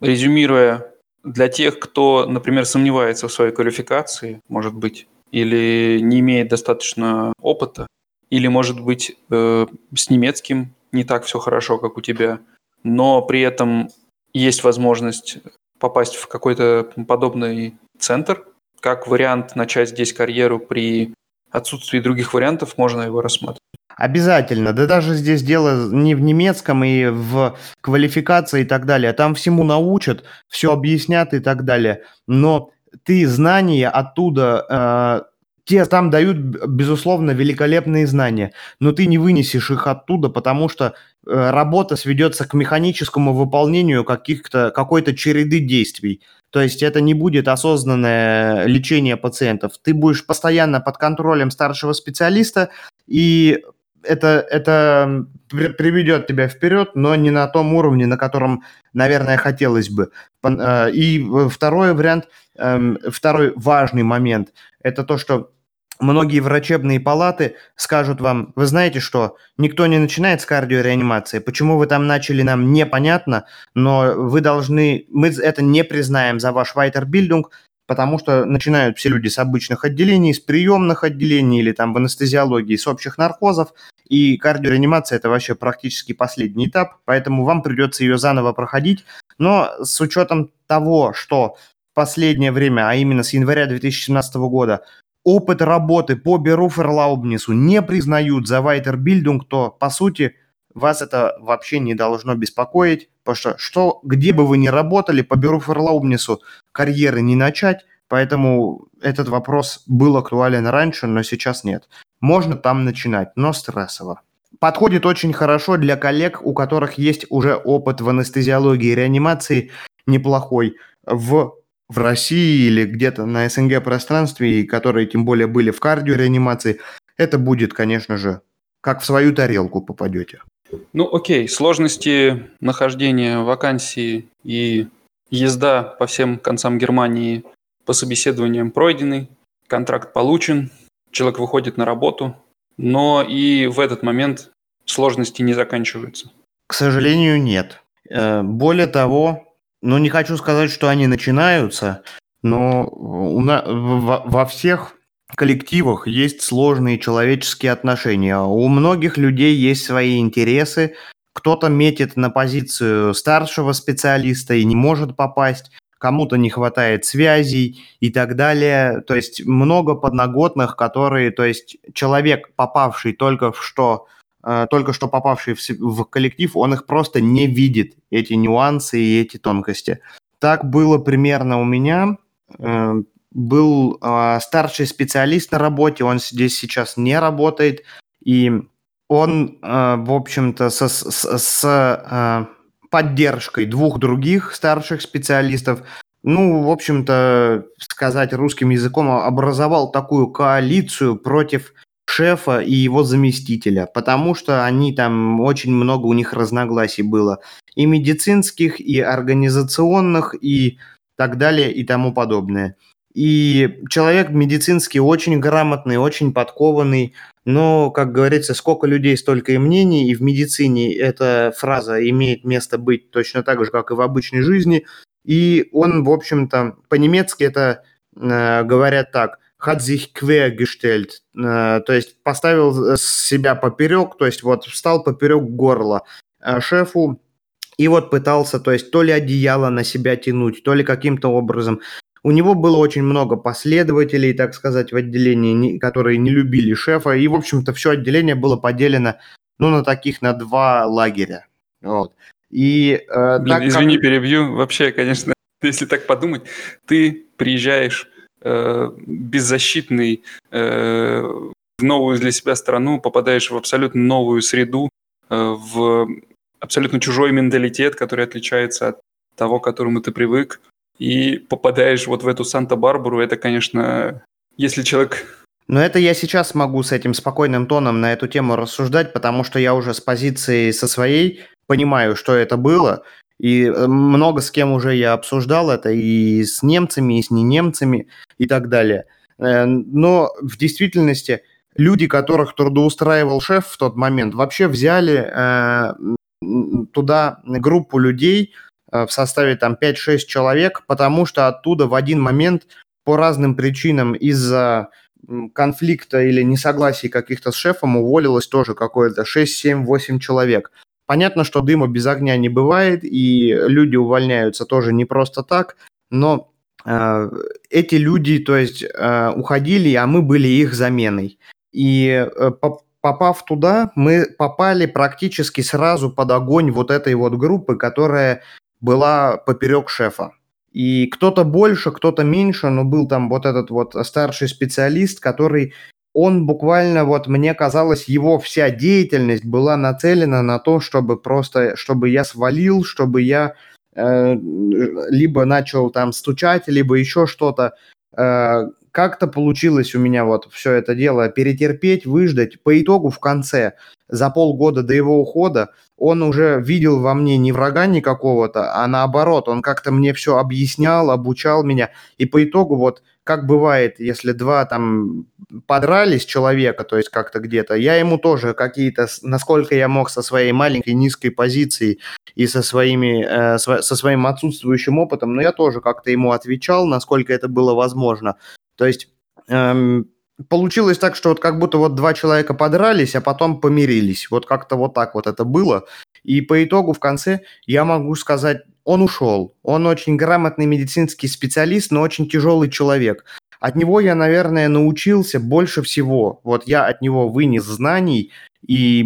резюмируя, для тех, кто, например, сомневается в своей квалификации, может быть, или не имеет достаточно опыта, или, может быть, э, с немецким не так все хорошо, как у тебя, но при этом есть возможность попасть в какой-то подобный центр. Как вариант начать здесь карьеру при отсутствии других вариантов, можно его рассматривать. Обязательно. Да даже здесь дело не в немецком и в квалификации и так далее. Там всему научат, все объяснят и так далее. Но ты знания оттуда э, те там дают, безусловно, великолепные знания, но ты не вынесешь их оттуда, потому что э, работа сведется к механическому выполнению каких-то, какой-то череды действий. То есть это не будет осознанное лечение пациентов. Ты будешь постоянно под контролем старшего специалиста, и это, это приведет тебя вперед, но не на том уровне, на котором, наверное, хотелось бы. Э, и второй вариант, эм, второй важный момент, это то, что многие врачебные палаты скажут вам, вы знаете что, никто не начинает с кардиореанимации, почему вы там начали, нам непонятно, но вы должны, мы это не признаем за ваш вайтербильдинг, потому что начинают все люди с обычных отделений, с приемных отделений или там в анестезиологии, с общих наркозов, и кардиореанимация – это вообще практически последний этап, поэтому вам придется ее заново проходить, но с учетом того, что в последнее время, а именно с января 2017 года, опыт работы по Беруферлаубнису не признают за Вайтербильдинг, то, по сути, вас это вообще не должно беспокоить, потому что, что где бы вы ни работали, по Беруферлаубнису карьеры не начать, поэтому этот вопрос был актуален раньше, но сейчас нет. Можно там начинать, но стрессово. Подходит очень хорошо для коллег, у которых есть уже опыт в анестезиологии и реанимации неплохой. В в России или где-то на СНГ пространстве, и которые тем более были в кардиореанимации, это будет, конечно же, как в свою тарелку попадете. Ну, окей, сложности нахождения вакансии и езда по всем концам Германии по собеседованиям пройдены, контракт получен, человек выходит на работу, но и в этот момент сложности не заканчиваются. К сожалению, нет. Э, более того, ну, не хочу сказать, что они начинаются, но у на, во, во всех коллективах есть сложные человеческие отношения. У многих людей есть свои интересы. Кто-то метит на позицию старшего специалиста и не может попасть, кому-то не хватает связей и так далее. То есть много подноготных, которые, то есть человек, попавший только в что только что попавший в, в коллектив, он их просто не видит, эти нюансы и эти тонкости. Так было примерно у меня. Э, был э, старший специалист на работе, он здесь сейчас не работает, и он, в общем-то, со, с, с поддержкой двух других старших специалистов, ну, в общем-то, сказать русским языком, образовал такую коалицию против шефа и его заместителя, потому что они там очень много у них разногласий было. И медицинских, и организационных, и так далее, и тому подобное. И человек медицинский очень грамотный, очень подкованный, но, как говорится, сколько людей, столько и мнений, и в медицине эта фраза имеет место быть точно так же, как и в обычной жизни. И он, в общем-то, по-немецки это э, говорят так – hat sich quergestellt, э, то есть поставил себя поперек, то есть вот встал поперек горла э, шефу и вот пытался, то есть то ли одеяло на себя тянуть, то ли каким-то образом. У него было очень много последователей, так сказать, в отделении, которые не любили шефа, и, в общем-то, все отделение было поделено, ну, на таких, на два лагеря. Вот. И, э, Блин, так извини, как... перебью. Вообще, конечно, если так подумать, ты приезжаешь э, беззащитный э, в новую для себя страну, попадаешь в абсолютно новую среду, э, в абсолютно чужой менталитет, который отличается от того, к которому ты привык, и попадаешь вот в эту Санта-Барбару, это, конечно, если человек но это я сейчас могу с этим спокойным тоном на эту тему рассуждать, потому что я уже с позиции со своей понимаю, что это было, и э, много с кем уже я обсуждал это, и с немцами, и с не немцами, и так далее. Э, но в действительности люди, которых трудоустраивал шеф в тот момент, вообще взяли э, туда группу людей в составе там 5-6 человек, потому что оттуда в один момент по разным причинам из-за конфликта или несогласий каких-то с шефом уволилось тоже какое-то 6, 7, 8 человек. Понятно, что дыма без огня не бывает, и люди увольняются тоже не просто так, но э, эти люди, то есть, э, уходили, а мы были их заменой. И э, попав туда, мы попали практически сразу под огонь вот этой вот группы, которая была поперек шефа. И кто-то больше, кто-то меньше, но был там вот этот вот старший специалист, который он буквально, вот мне казалось, его вся деятельность была нацелена на то, чтобы просто, чтобы я свалил, чтобы я э, либо начал там стучать, либо еще что-то. Э, как-то получилось у меня вот все это дело перетерпеть, выждать. По итогу в конце, за полгода до его ухода, он уже видел во мне не врага никакого-то, а наоборот, он как-то мне все объяснял, обучал меня. И по итогу вот как бывает, если два там подрались человека, то есть как-то где-то, я ему тоже какие-то, насколько я мог со своей маленькой низкой позиции и со, своими, э, со своим отсутствующим опытом, но я тоже как-то ему отвечал, насколько это было возможно. То есть эм, получилось так, что вот как будто вот два человека подрались, а потом помирились. Вот как-то вот так вот это было. И по итогу в конце я могу сказать, он ушел. Он очень грамотный медицинский специалист, но очень тяжелый человек. От него я, наверное, научился больше всего. Вот я от него вынес знаний и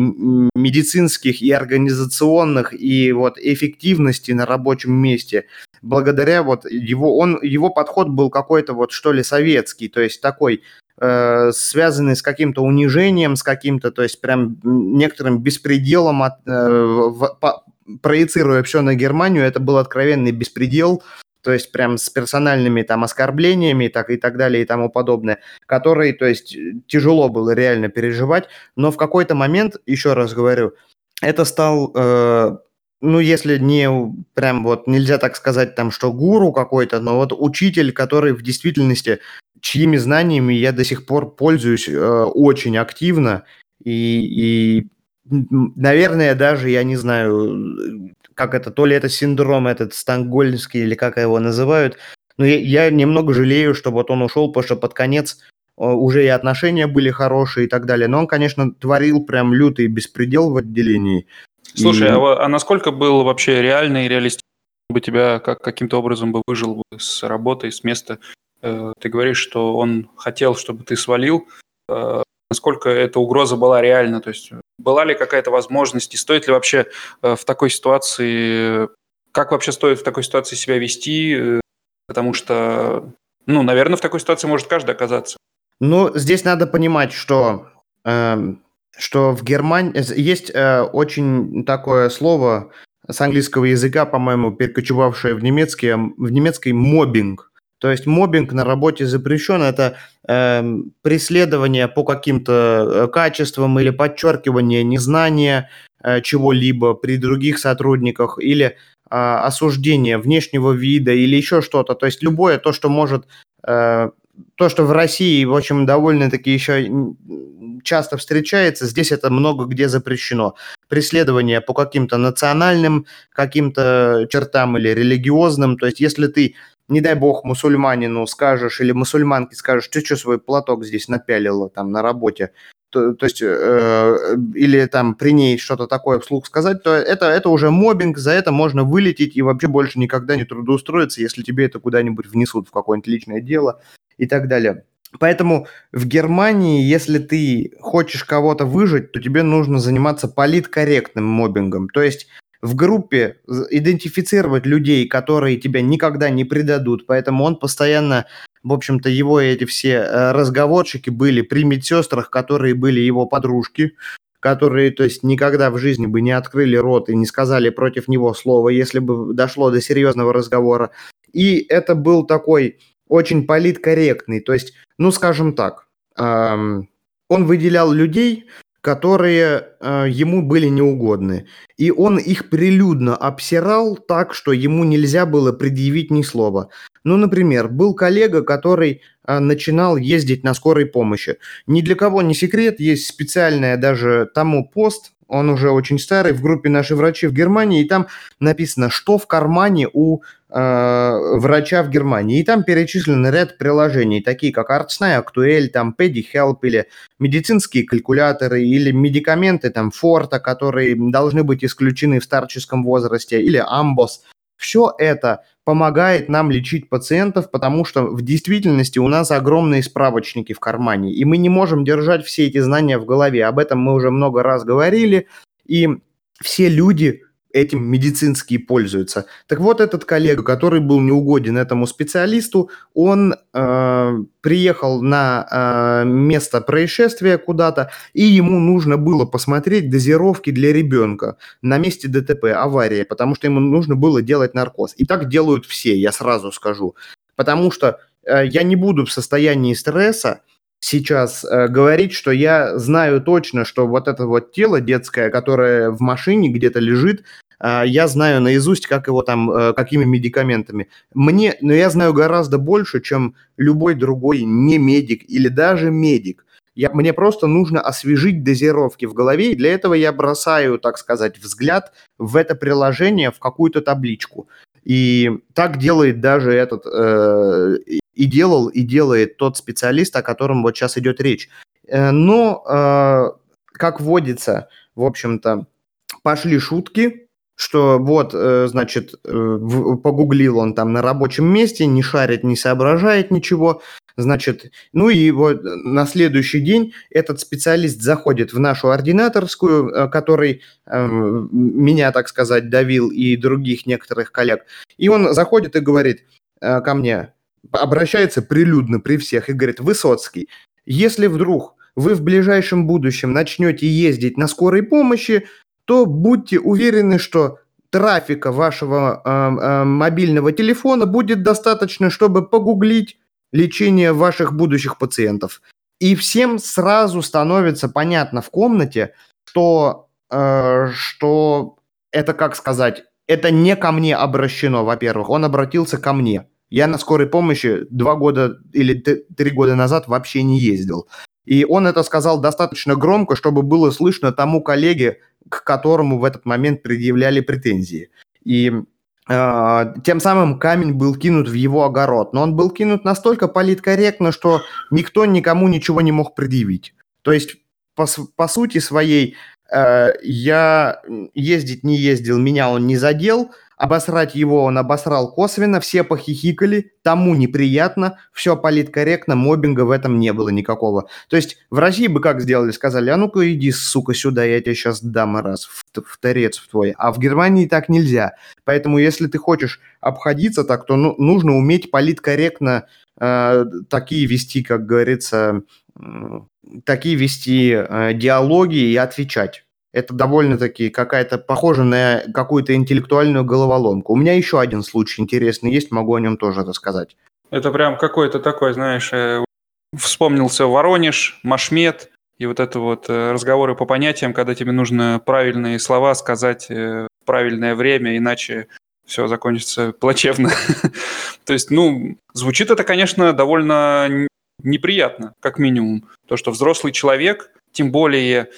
медицинских, и организационных, и вот эффективности на рабочем месте. Благодаря вот его, он, его подход был какой-то вот что ли советский, то есть такой э, связанный с каким-то унижением, с каким-то, то есть прям некоторым беспределом, от, э, в, по, проецируя все на Германию, это был откровенный беспредел, то есть прям с персональными там оскорблениями так и так далее и тому подобное, которые, то есть тяжело было реально переживать, но в какой-то момент, еще раз говорю, это стал, э, ну если не прям вот нельзя так сказать там, что гуру какой-то, но вот учитель, который в действительности чьими знаниями я до сих пор пользуюсь э, очень активно. И, и, наверное, даже, я не знаю, как это, то ли это синдром этот стангольский, или как его называют, но я, я немного жалею, что вот он ушел, потому что под конец э, уже и отношения были хорошие и так далее. Но он, конечно, творил прям лютый беспредел в отделении. Слушай, и... а, а насколько был вообще реальный и реалистичный бы тебя как, каким-то образом бы выжил бы с работы, с места Э, ты говоришь, что он хотел, чтобы ты свалил. Э, насколько эта угроза была реальна? То есть была ли какая-то возможность, и стоит ли вообще э, в такой ситуации, как вообще стоит в такой ситуации себя вести? Потому что, ну, наверное, в такой ситуации может каждый оказаться. Ну, здесь надо понимать, что, э, что в Германии есть э, очень такое слово с английского языка, по-моему, перекочевавшее в немецкий, в немецкий мобинг. То есть мобинг на работе запрещен, это э, преследование по каким-то э, качествам или подчеркивание незнания э, чего-либо при других сотрудниках или э, осуждение внешнего вида или еще что-то. То есть любое то, что может э, то, что в России, в общем, довольно-таки еще часто встречается, здесь это много где запрещено. Преследование по каким-то национальным каким-то чертам или религиозным. То есть если ты не дай бог, мусульманину скажешь или мусульманке скажешь, ты что свой платок здесь напялила там на работе, то, то есть, э, или там при ней что-то такое вслух сказать, то это, это уже мобинг, за это можно вылететь и вообще больше никогда не трудоустроиться, если тебе это куда-нибудь внесут в какое-нибудь личное дело и так далее. Поэтому в Германии, если ты хочешь кого-то выжить, то тебе нужно заниматься политкорректным мобингом. То есть в группе идентифицировать людей, которые тебя никогда не предадут. Поэтому он постоянно, в общем-то, его эти все э, разговорчики были при медсестрах, которые были его подружки, которые, то есть, никогда в жизни бы не открыли рот и не сказали против него слова, если бы дошло до серьезного разговора. И это был такой очень политкорректный, то есть, ну, скажем так, эм, он выделял людей, которые э, ему были неугодны. И он их прилюдно обсирал так, что ему нельзя было предъявить ни слова. Ну, например, был коллега, который э, начинал ездить на скорой помощи. Ни для кого не секрет, есть специальная даже тому пост, он уже очень старый, в группе «Наши врачи в Германии», и там написано, что в кармане у врача в Германии. И там перечислен ряд приложений, такие как Artsnai, Актуэль, там PediHelp или медицинские калькуляторы, или медикаменты, там Форта, которые должны быть исключены в старческом возрасте, или Амбос. Все это помогает нам лечить пациентов, потому что в действительности у нас огромные справочники в кармане, и мы не можем держать все эти знания в голове. Об этом мы уже много раз говорили, и все люди этим медицинские пользуются. Так вот, этот коллега, который был неугоден этому специалисту, он э, приехал на э, место происшествия куда-то, и ему нужно было посмотреть дозировки для ребенка на месте ДТП, аварии, потому что ему нужно было делать наркоз. И так делают все, я сразу скажу. Потому что э, я не буду в состоянии стресса, сейчас э, говорить, что я знаю точно, что вот это вот тело детское, которое в машине где-то лежит, я знаю наизусть, как его там, э, какими медикаментами. Мне, но я знаю гораздо больше, чем любой другой не медик или даже медик. Я, мне просто нужно освежить дозировки в голове, и для этого я бросаю, так сказать, взгляд в это приложение, в какую-то табличку. И так делает даже этот, э, и делал, и делает тот специалист, о котором вот сейчас идет речь. Э, но, э, как водится, в общем-то, пошли шутки, что вот, э, значит, э, погуглил он там на рабочем месте, не шарит, не соображает ничего, значит, ну и вот на следующий день этот специалист заходит в нашу ординаторскую, э, который меня, так сказать, давил и других некоторых коллег, и он заходит и говорит ко мне, обращается прилюдно при всех и говорит, Высоцкий, если вдруг вы в ближайшем будущем начнете ездить на скорой помощи, то будьте уверены, что трафика вашего э, э, мобильного телефона будет достаточно, чтобы погуглить лечение ваших будущих пациентов. И всем сразу становится понятно в комнате, что, э, что это, как сказать, это не ко мне обращено, во-первых. Он обратился ко мне. Я на скорой помощи два года или три года назад вообще не ездил. И он это сказал достаточно громко, чтобы было слышно тому коллеге, к которому в этот момент предъявляли претензии. И э, тем самым камень был кинут в его огород. Но он был кинут настолько политкорректно, что никто никому ничего не мог предъявить. То есть, по, по сути своей, э, я ездить не ездил, меня он не задел – Обосрать его он обосрал косвенно, все похихикали, тому неприятно, все политкорректно, мобинга в этом не было никакого. То есть в России бы как сделали? Сказали, а ну-ка иди, сука, сюда, я тебе сейчас дам раз в, в торец в твой. А в Германии так нельзя. Поэтому если ты хочешь обходиться так, то ну, нужно уметь политкорректно э, такие вести, как говорится, э, такие вести э, диалоги и отвечать это довольно-таки какая-то похожа на какую-то интеллектуальную головоломку. У меня еще один случай интересный есть, могу о нем тоже рассказать. Это прям какой-то такой, знаешь, э, вспомнился Воронеж, Машмет, и вот это вот э, разговоры по понятиям, когда тебе нужно правильные слова сказать э, в правильное время, иначе все закончится плачевно. То есть, ну, звучит это, конечно, довольно неприятно, как минимум. То, что взрослый человек, тем более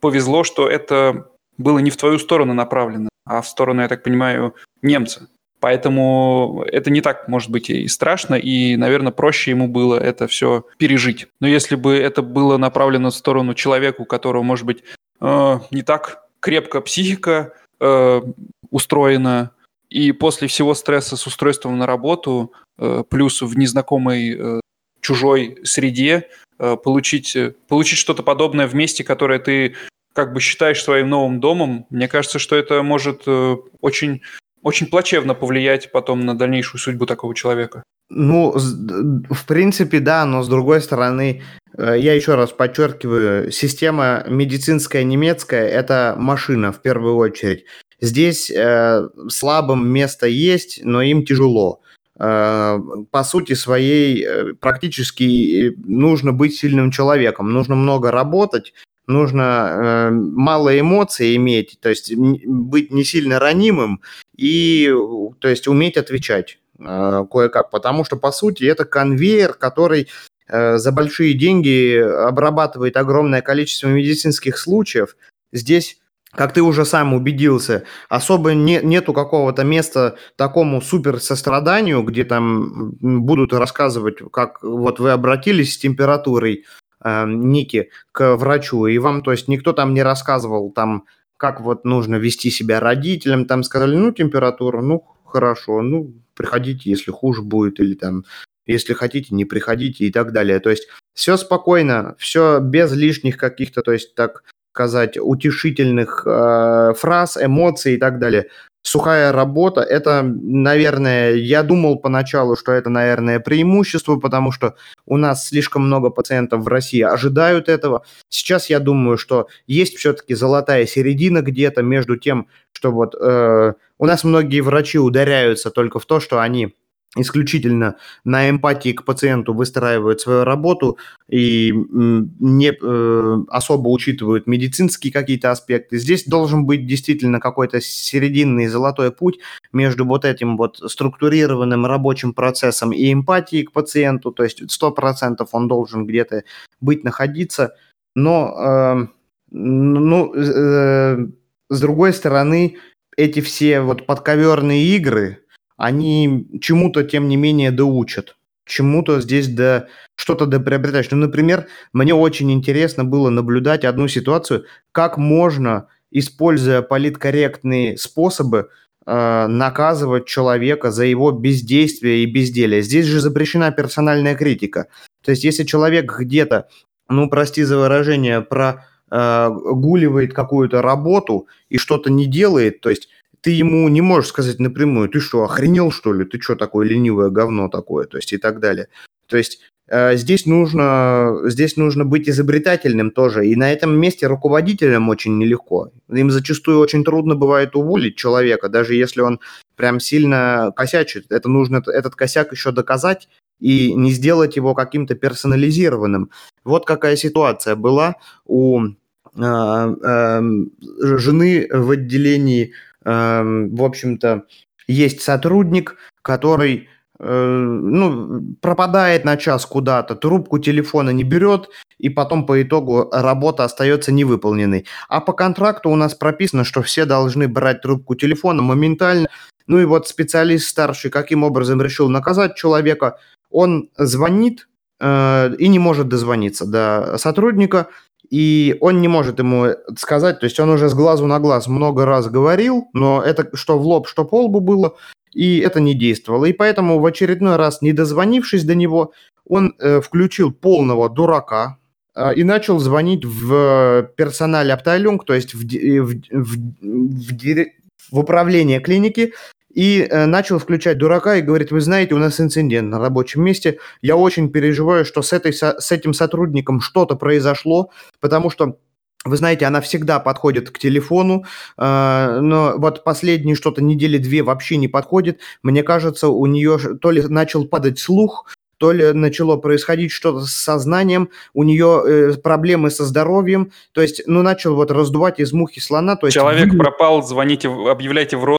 повезло, что это было не в твою сторону направлено, а в сторону, я так понимаю, немца. Поэтому это не так, может быть, и страшно, и, наверное, проще ему было это все пережить. Но если бы это было направлено в сторону человека, у которого, может быть, э, не так крепко психика э, устроена, и после всего стресса с устройством на работу, э, плюс в незнакомой э, чужой среде, э, получить, э, получить что-то подобное в месте, которое ты как бы считаешь своим новым домом, мне кажется, что это может э, очень очень плачевно повлиять потом на дальнейшую судьбу такого человека. Ну, в принципе, да, но с другой стороны, я еще раз подчеркиваю, система медицинская немецкая – это машина в первую очередь. Здесь э, слабым место есть, но им тяжело. Э, по сути своей, э, практически нужно быть сильным человеком, нужно много работать, нужно э, мало эмоций иметь, то есть быть не сильно ранимым и, то есть, уметь отвечать э, кое-как, потому что, по сути, это конвейер, который э, за большие деньги обрабатывает огромное количество медицинских случаев. Здесь как ты уже сам убедился, особо не, нету какого-то места такому супер состраданию, где там будут рассказывать, как вот вы обратились с температурой, э, Ники к врачу, и вам, то есть, никто там не рассказывал, там, как вот нужно вести себя родителям, там сказали, ну, температура, ну, хорошо, ну, приходите, если хуже будет, или там, если хотите, не приходите и так далее. То есть все спокойно, все без лишних каких-то, то есть так сказать, утешительных э, фраз, эмоций и так далее сухая работа, это, наверное, я думал поначалу, что это, наверное, преимущество, потому что у нас слишком много пациентов в России ожидают этого. Сейчас я думаю, что есть все-таки золотая середина где-то между тем, что вот э, у нас многие врачи ударяются только в то, что они исключительно на эмпатии к пациенту выстраивают свою работу и не э, особо учитывают медицинские какие-то аспекты. Здесь должен быть действительно какой-то серединный золотой путь между вот этим вот структурированным рабочим процессом и эмпатией к пациенту, то есть 100% он должен где-то быть, находиться, но э, ну, э, с другой стороны, эти все вот подковерные игры, они чему-то, тем не менее, доучат. Чему-то здесь да что-то да приобретаешь. Ну, например, мне очень интересно было наблюдать одну ситуацию, как можно, используя политкорректные способы, э, наказывать человека за его бездействие и безделие. Здесь же запрещена персональная критика. То есть, если человек где-то, ну, прости за выражение, прогуливает э, какую-то работу и что-то не делает, то есть ты ему не можешь сказать напрямую, ты что, охренел что ли, ты что такое ленивое говно такое, то есть и так далее. То есть э, здесь нужно, здесь нужно быть изобретательным тоже, и на этом месте руководителям очень нелегко. Им зачастую очень трудно бывает уволить человека, даже если он прям сильно косячит. Это нужно этот косяк еще доказать и не сделать его каким-то персонализированным. Вот какая ситуация была у э, э, жены в отделении в общем-то, есть сотрудник, который э, ну, пропадает на час куда-то, трубку телефона не берет, и потом по итогу работа остается невыполненной. А по контракту у нас прописано, что все должны брать трубку телефона моментально. Ну и вот специалист старший каким образом решил наказать человека, он звонит э, и не может дозвониться до сотрудника, и он не может ему сказать, то есть он уже с глазу на глаз много раз говорил, но это что в лоб, что по лбу было, и это не действовало. И поэтому в очередной раз, не дозвонившись до него, он э, включил полного дурака э, и начал звонить в персонале Аптайлюнг, то есть в, в, в, в, в управление клиники, и э, начал включать дурака и говорит, вы знаете, у нас инцидент на рабочем месте, я очень переживаю, что с, этой, с этим сотрудником что-то произошло, потому что вы знаете, она всегда подходит к телефону, э, но вот последние что-то недели две вообще не подходит. Мне кажется, у нее то ли начал падать слух, то ли начало происходить что-то с сознанием, у нее э, проблемы со здоровьем, то есть, ну, начал вот раздувать из мухи слона. То есть Человек пропал, звоните, объявляйте в рот.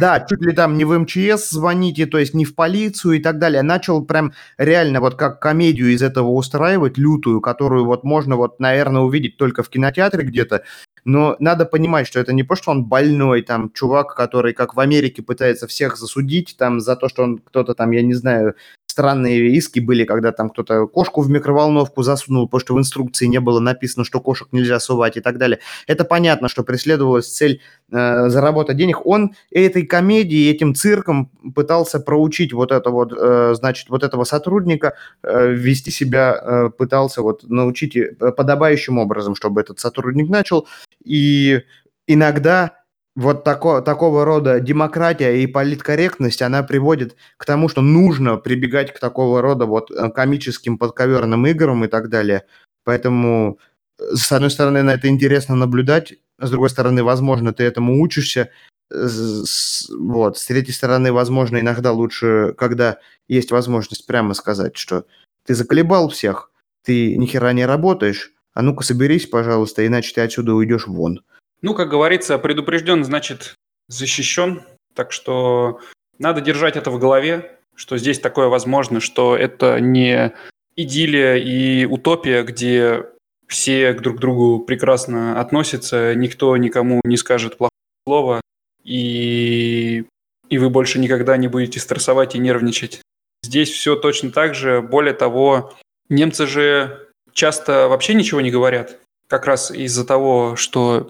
Да, чуть ли там не в МЧС звоните, то есть не в полицию и так далее. Начал прям реально вот как комедию из этого устраивать, лютую, которую вот можно вот, наверное, увидеть только в кинотеатре где-то, но надо понимать, что это не просто он больной, там, чувак, который, как в Америке, пытается всех засудить, там, за то, что он кто-то там, я не знаю, странные иски были, когда там кто-то кошку в микроволновку засунул, потому что в инструкции не было написано, что кошек нельзя сувать и так далее. Это понятно, что преследовалась цель э, заработать денег. Он этой комедией, этим цирком пытался проучить вот это вот, э, значит, вот этого сотрудника, э, вести себя э, пытался вот научить э, подобающим образом, чтобы этот сотрудник начал. И иногда вот тако, такого рода демократия и политкорректность, она приводит к тому, что нужно прибегать к такого рода вот э, комическим подковерным играм и так далее. Поэтому, э, с одной стороны, на это интересно наблюдать, с другой стороны, возможно, ты этому учишься, вот, с третьей стороны, возможно, иногда лучше, когда есть возможность прямо сказать, что ты заколебал всех, ты ни хера не работаешь, а ну-ка соберись, пожалуйста, иначе ты отсюда уйдешь вон. Ну, как говорится, предупрежден, значит, защищен. Так что надо держать это в голове, что здесь такое возможно, что это не идиллия и утопия, где все друг к другу прекрасно относятся, никто никому не скажет плохого слова, и, и вы больше никогда не будете стрессовать и нервничать. Здесь все точно так же. Более того, немцы же часто вообще ничего не говорят, как раз из-за того, что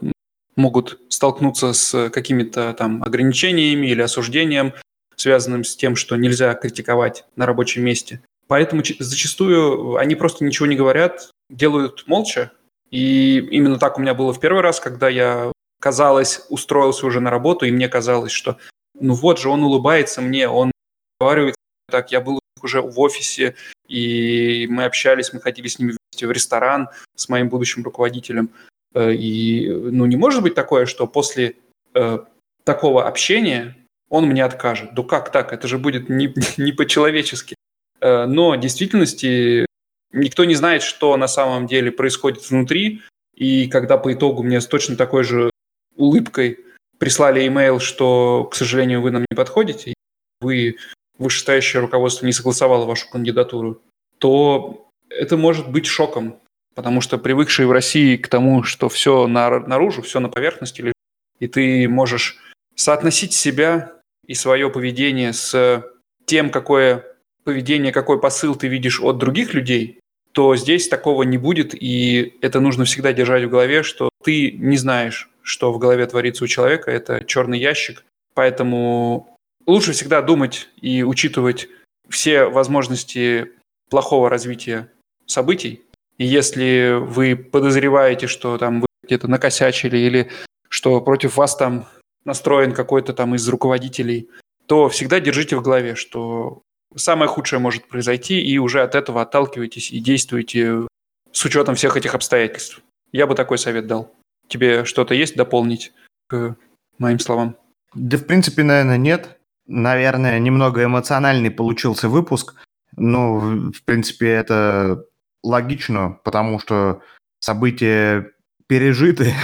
могут столкнуться с какими-то там ограничениями или осуждением, связанным с тем, что нельзя критиковать на рабочем месте. Поэтому зачастую они просто ничего не говорят, делают молча. И именно так у меня было в первый раз, когда я, казалось, устроился уже на работу, и мне казалось, что ну вот же, он улыбается мне, он разговаривает так, я был уже в офисе, и мы общались, мы ходили с ними в ресторан с моим будущим руководителем. Э, и ну, не может быть такое, что после э, такого общения он мне откажет. Да как так? Это же будет не, не по-человечески. Э, но в действительности никто не знает, что на самом деле происходит внутри. И когда по итогу мне с точно такой же улыбкой прислали имейл, что, к сожалению, вы нам не подходите, вы вышестоящее руководство не согласовало вашу кандидатуру, то это может быть шоком потому что привыкшие в России к тому, что все наружу, все на поверхности лежит, и ты можешь соотносить себя и свое поведение с тем, какое поведение, какой посыл ты видишь от других людей, то здесь такого не будет, и это нужно всегда держать в голове, что ты не знаешь, что в голове творится у человека, это черный ящик, поэтому лучше всегда думать и учитывать все возможности плохого развития событий, и если вы подозреваете, что там вы где-то накосячили или что против вас там настроен какой-то там из руководителей, то всегда держите в голове, что самое худшее может произойти, и уже от этого отталкивайтесь и действуйте с учетом всех этих обстоятельств. Я бы такой совет дал. Тебе что-то есть дополнить к моим словам? Да, в принципе, наверное, нет. Наверное, немного эмоциональный получился выпуск. Но, в принципе, это логично, потому что события пережиты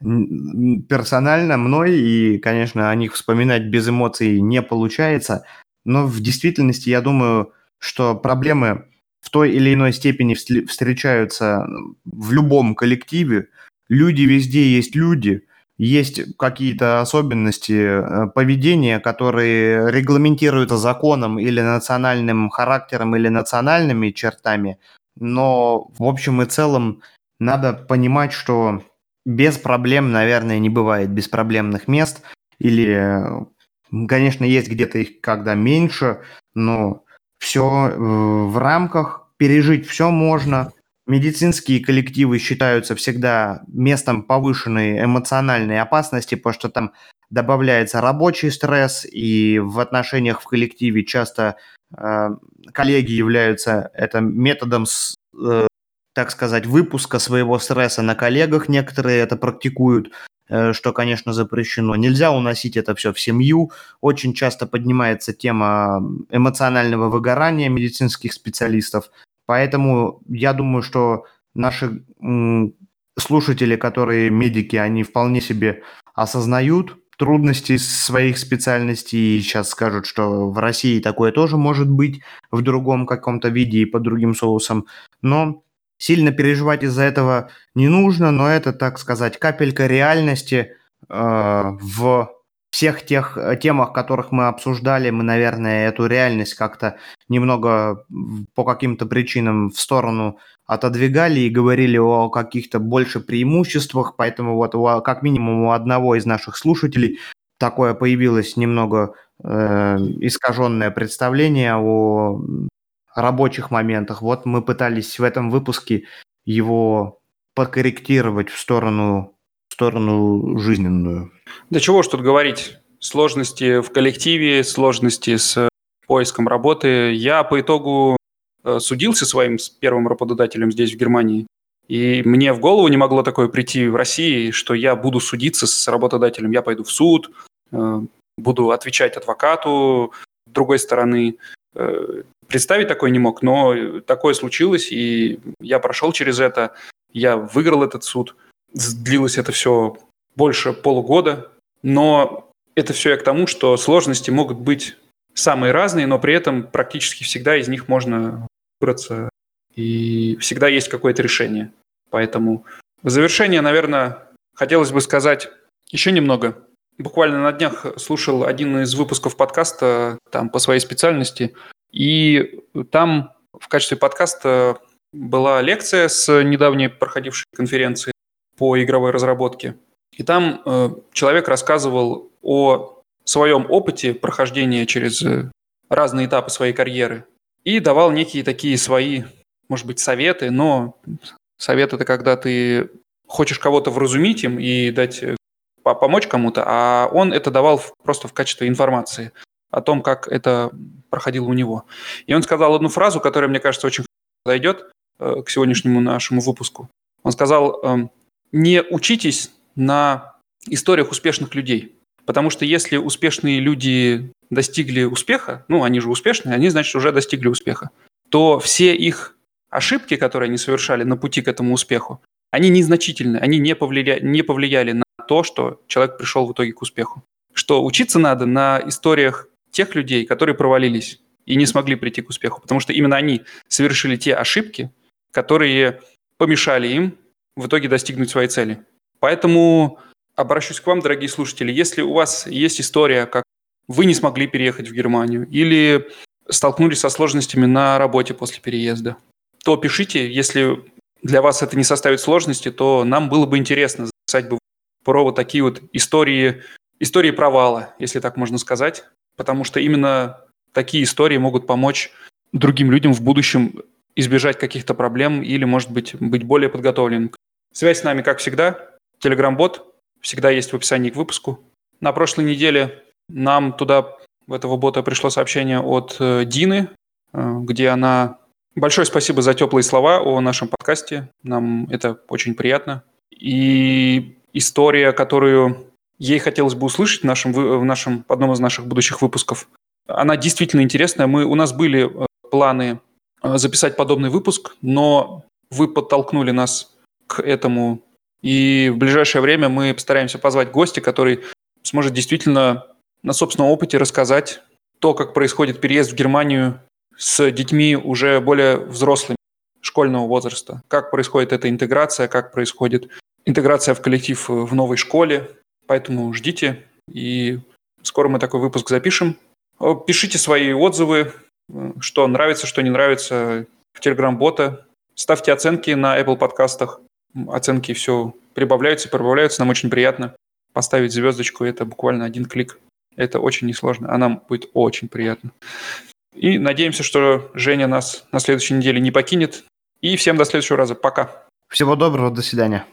персонально мной, и, конечно, о них вспоминать без эмоций не получается. Но в действительности я думаю, что проблемы в той или иной степени встречаются в любом коллективе. Люди везде есть люди, есть какие-то особенности э, поведения, которые регламентируются законом или национальным характером или национальными чертами, но в общем и целом надо понимать, что без проблем, наверное, не бывает беспроблемных мест. Или, конечно, есть где-то их когда меньше, но все э, в рамках, пережить все можно. Медицинские коллективы считаются всегда местом повышенной эмоциональной опасности, потому что там добавляется рабочий стресс, и в отношениях в коллективе часто коллеги являются это методом, э, так сказать, выпуска своего стресса на коллегах. Некоторые это практикуют, э, что, конечно, запрещено. Нельзя уносить это все в семью. Очень часто поднимается тема эмоционального выгорания медицинских специалистов. Поэтому я думаю, что наши слушатели, которые медики, они вполне себе осознают трудности своих специальностей и сейчас скажут, что в России такое тоже может быть в другом каком-то виде и под другим соусом. Но Сильно переживать из-за этого не нужно, но это, так сказать, капелька реальности э, в всех тех э, темах, которых мы обсуждали, мы, наверное, эту реальность как-то немного по каким-то причинам в сторону отодвигали и говорили о каких-то больше преимуществах, поэтому вот у, как минимум у одного из наших слушателей такое появилось немного э, искаженное представление о рабочих моментах. Вот мы пытались в этом выпуске его подкорректировать в сторону, сторону жизненную. Да чего ж тут говорить. Сложности в коллективе, сложности с поиском работы. Я по итогу э, судился своим первым работодателем здесь, в Германии. И мне в голову не могло такое прийти в России, что я буду судиться с работодателем. Я пойду в суд, э, буду отвечать адвокату другой стороны. Э, представить такое не мог, но такое случилось, и я прошел через это, я выиграл этот суд. Длилось это все больше полугода, но это все я к тому, что сложности могут быть самые разные, но при этом практически всегда из них можно выбраться, и всегда есть какое-то решение. Поэтому в завершение, наверное, хотелось бы сказать еще немного. Буквально на днях слушал один из выпусков подкаста там по своей специальности – и там в качестве подкаста была лекция с недавней проходившей конференции по игровой разработке. И там э, человек рассказывал о своем опыте прохождения через э, разные этапы своей карьеры и давал некие такие свои, может быть, советы, но совет это когда ты хочешь кого-то вразумить им и дать э, помочь кому-то, а он это давал просто в качестве информации о том, как это проходило у него. И он сказал одну фразу, которая, мне кажется, очень подойдет э, к сегодняшнему нашему выпуску. Он сказал, э, не учитесь на историях успешных людей. Потому что если успешные люди достигли успеха, ну, они же успешные, они, значит, уже достигли успеха, то все их ошибки, которые они совершали на пути к этому успеху, они незначительны, они не повлияли, не повлияли на то, что человек пришел в итоге к успеху. Что учиться надо на историях тех людей, которые провалились и не смогли прийти к успеху, потому что именно они совершили те ошибки, которые помешали им в итоге достигнуть своей цели. Поэтому обращусь к вам, дорогие слушатели, если у вас есть история, как вы не смогли переехать в Германию или столкнулись со сложностями на работе после переезда, то пишите, если для вас это не составит сложности, то нам было бы интересно записать бы про вот такие вот истории, истории провала, если так можно сказать, потому что именно такие истории могут помочь другим людям в будущем избежать каких-то проблем или, может быть, быть более подготовленным. Связь с нами, как всегда, Telegram-бот всегда есть в описании к выпуску. На прошлой неделе нам туда, в этого бота, пришло сообщение от э, Дины, э, где она... Большое спасибо за теплые слова о нашем подкасте. Нам это очень приятно. И история, которую ей хотелось бы услышать в нашем, в нашем, в одном из наших будущих выпусков. Она действительно интересная. Мы, у нас были э, планы записать подобный выпуск, но вы подтолкнули нас к этому. И в ближайшее время мы постараемся позвать гостя, который сможет действительно на собственном опыте рассказать то, как происходит переезд в Германию с детьми уже более взрослыми, школьного возраста. Как происходит эта интеграция, как происходит интеграция в коллектив в новой школе, Поэтому ждите, и скоро мы такой выпуск запишем. Пишите свои отзывы, что нравится, что не нравится в Telegram-бота. Ставьте оценки на Apple подкастах. Оценки все прибавляются, прибавляются. Нам очень приятно. Поставить звездочку – это буквально один клик. Это очень несложно, а нам будет очень приятно. И надеемся, что Женя нас на следующей неделе не покинет. И всем до следующего раза. Пока. Всего доброго, до свидания.